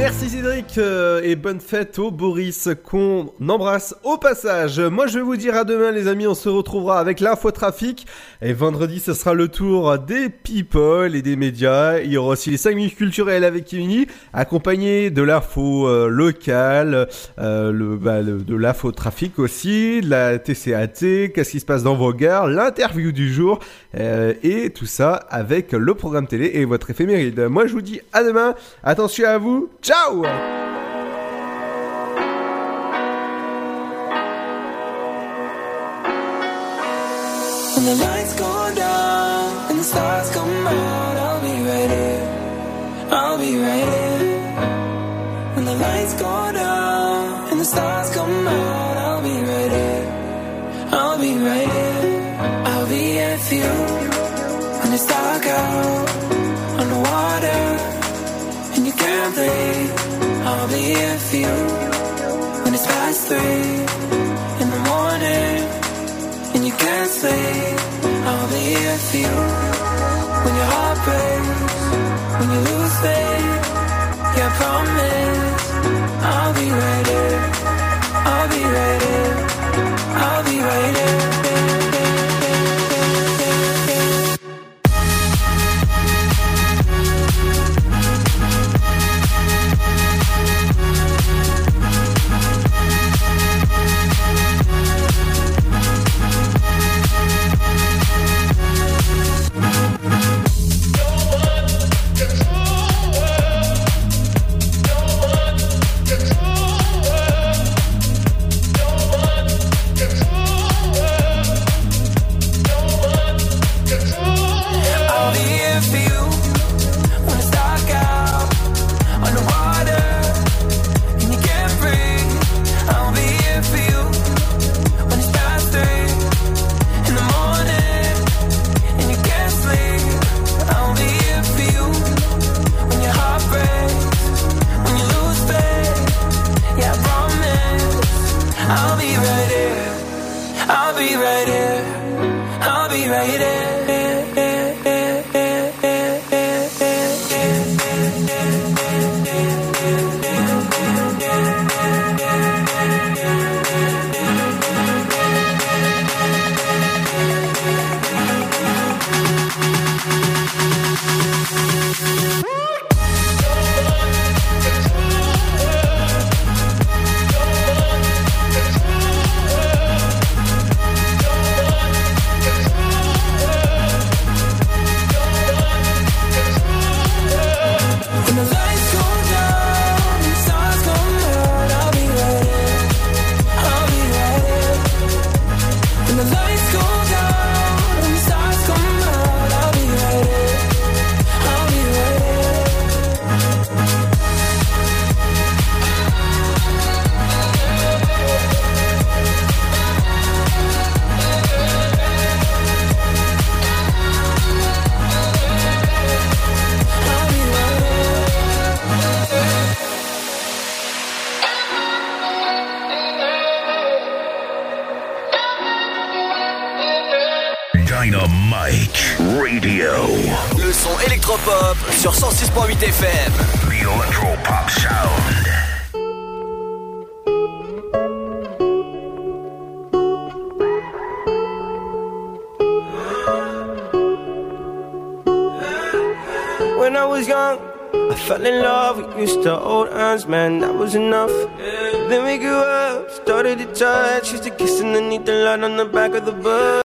Merci Cédric euh, et bonne fête au Boris qu'on embrasse au passage. Moi je vais vous dire à demain les amis, on se retrouvera avec l'infotrafic et vendredi ce sera le tour des people et des médias. Il y aura aussi les 5 minutes culturelles avec Kevini accompagné de l'info euh, locale, euh, le, bah, aussi, de la TCAT, qu'est-ce qui se passe dans vos gares, l'interview du jour euh, et tout ça avec le programme télé et votre éphéméride. Moi je vous dis à demain, attention à vous, ciao When the lights go down and the stars come out, I'll be right here. I'll be right here. When the lights go down and the stars three in the morning and you can't sleep. I'll be here for you when your heart breaks, when you lose faith. Yeah, I promise I'll be right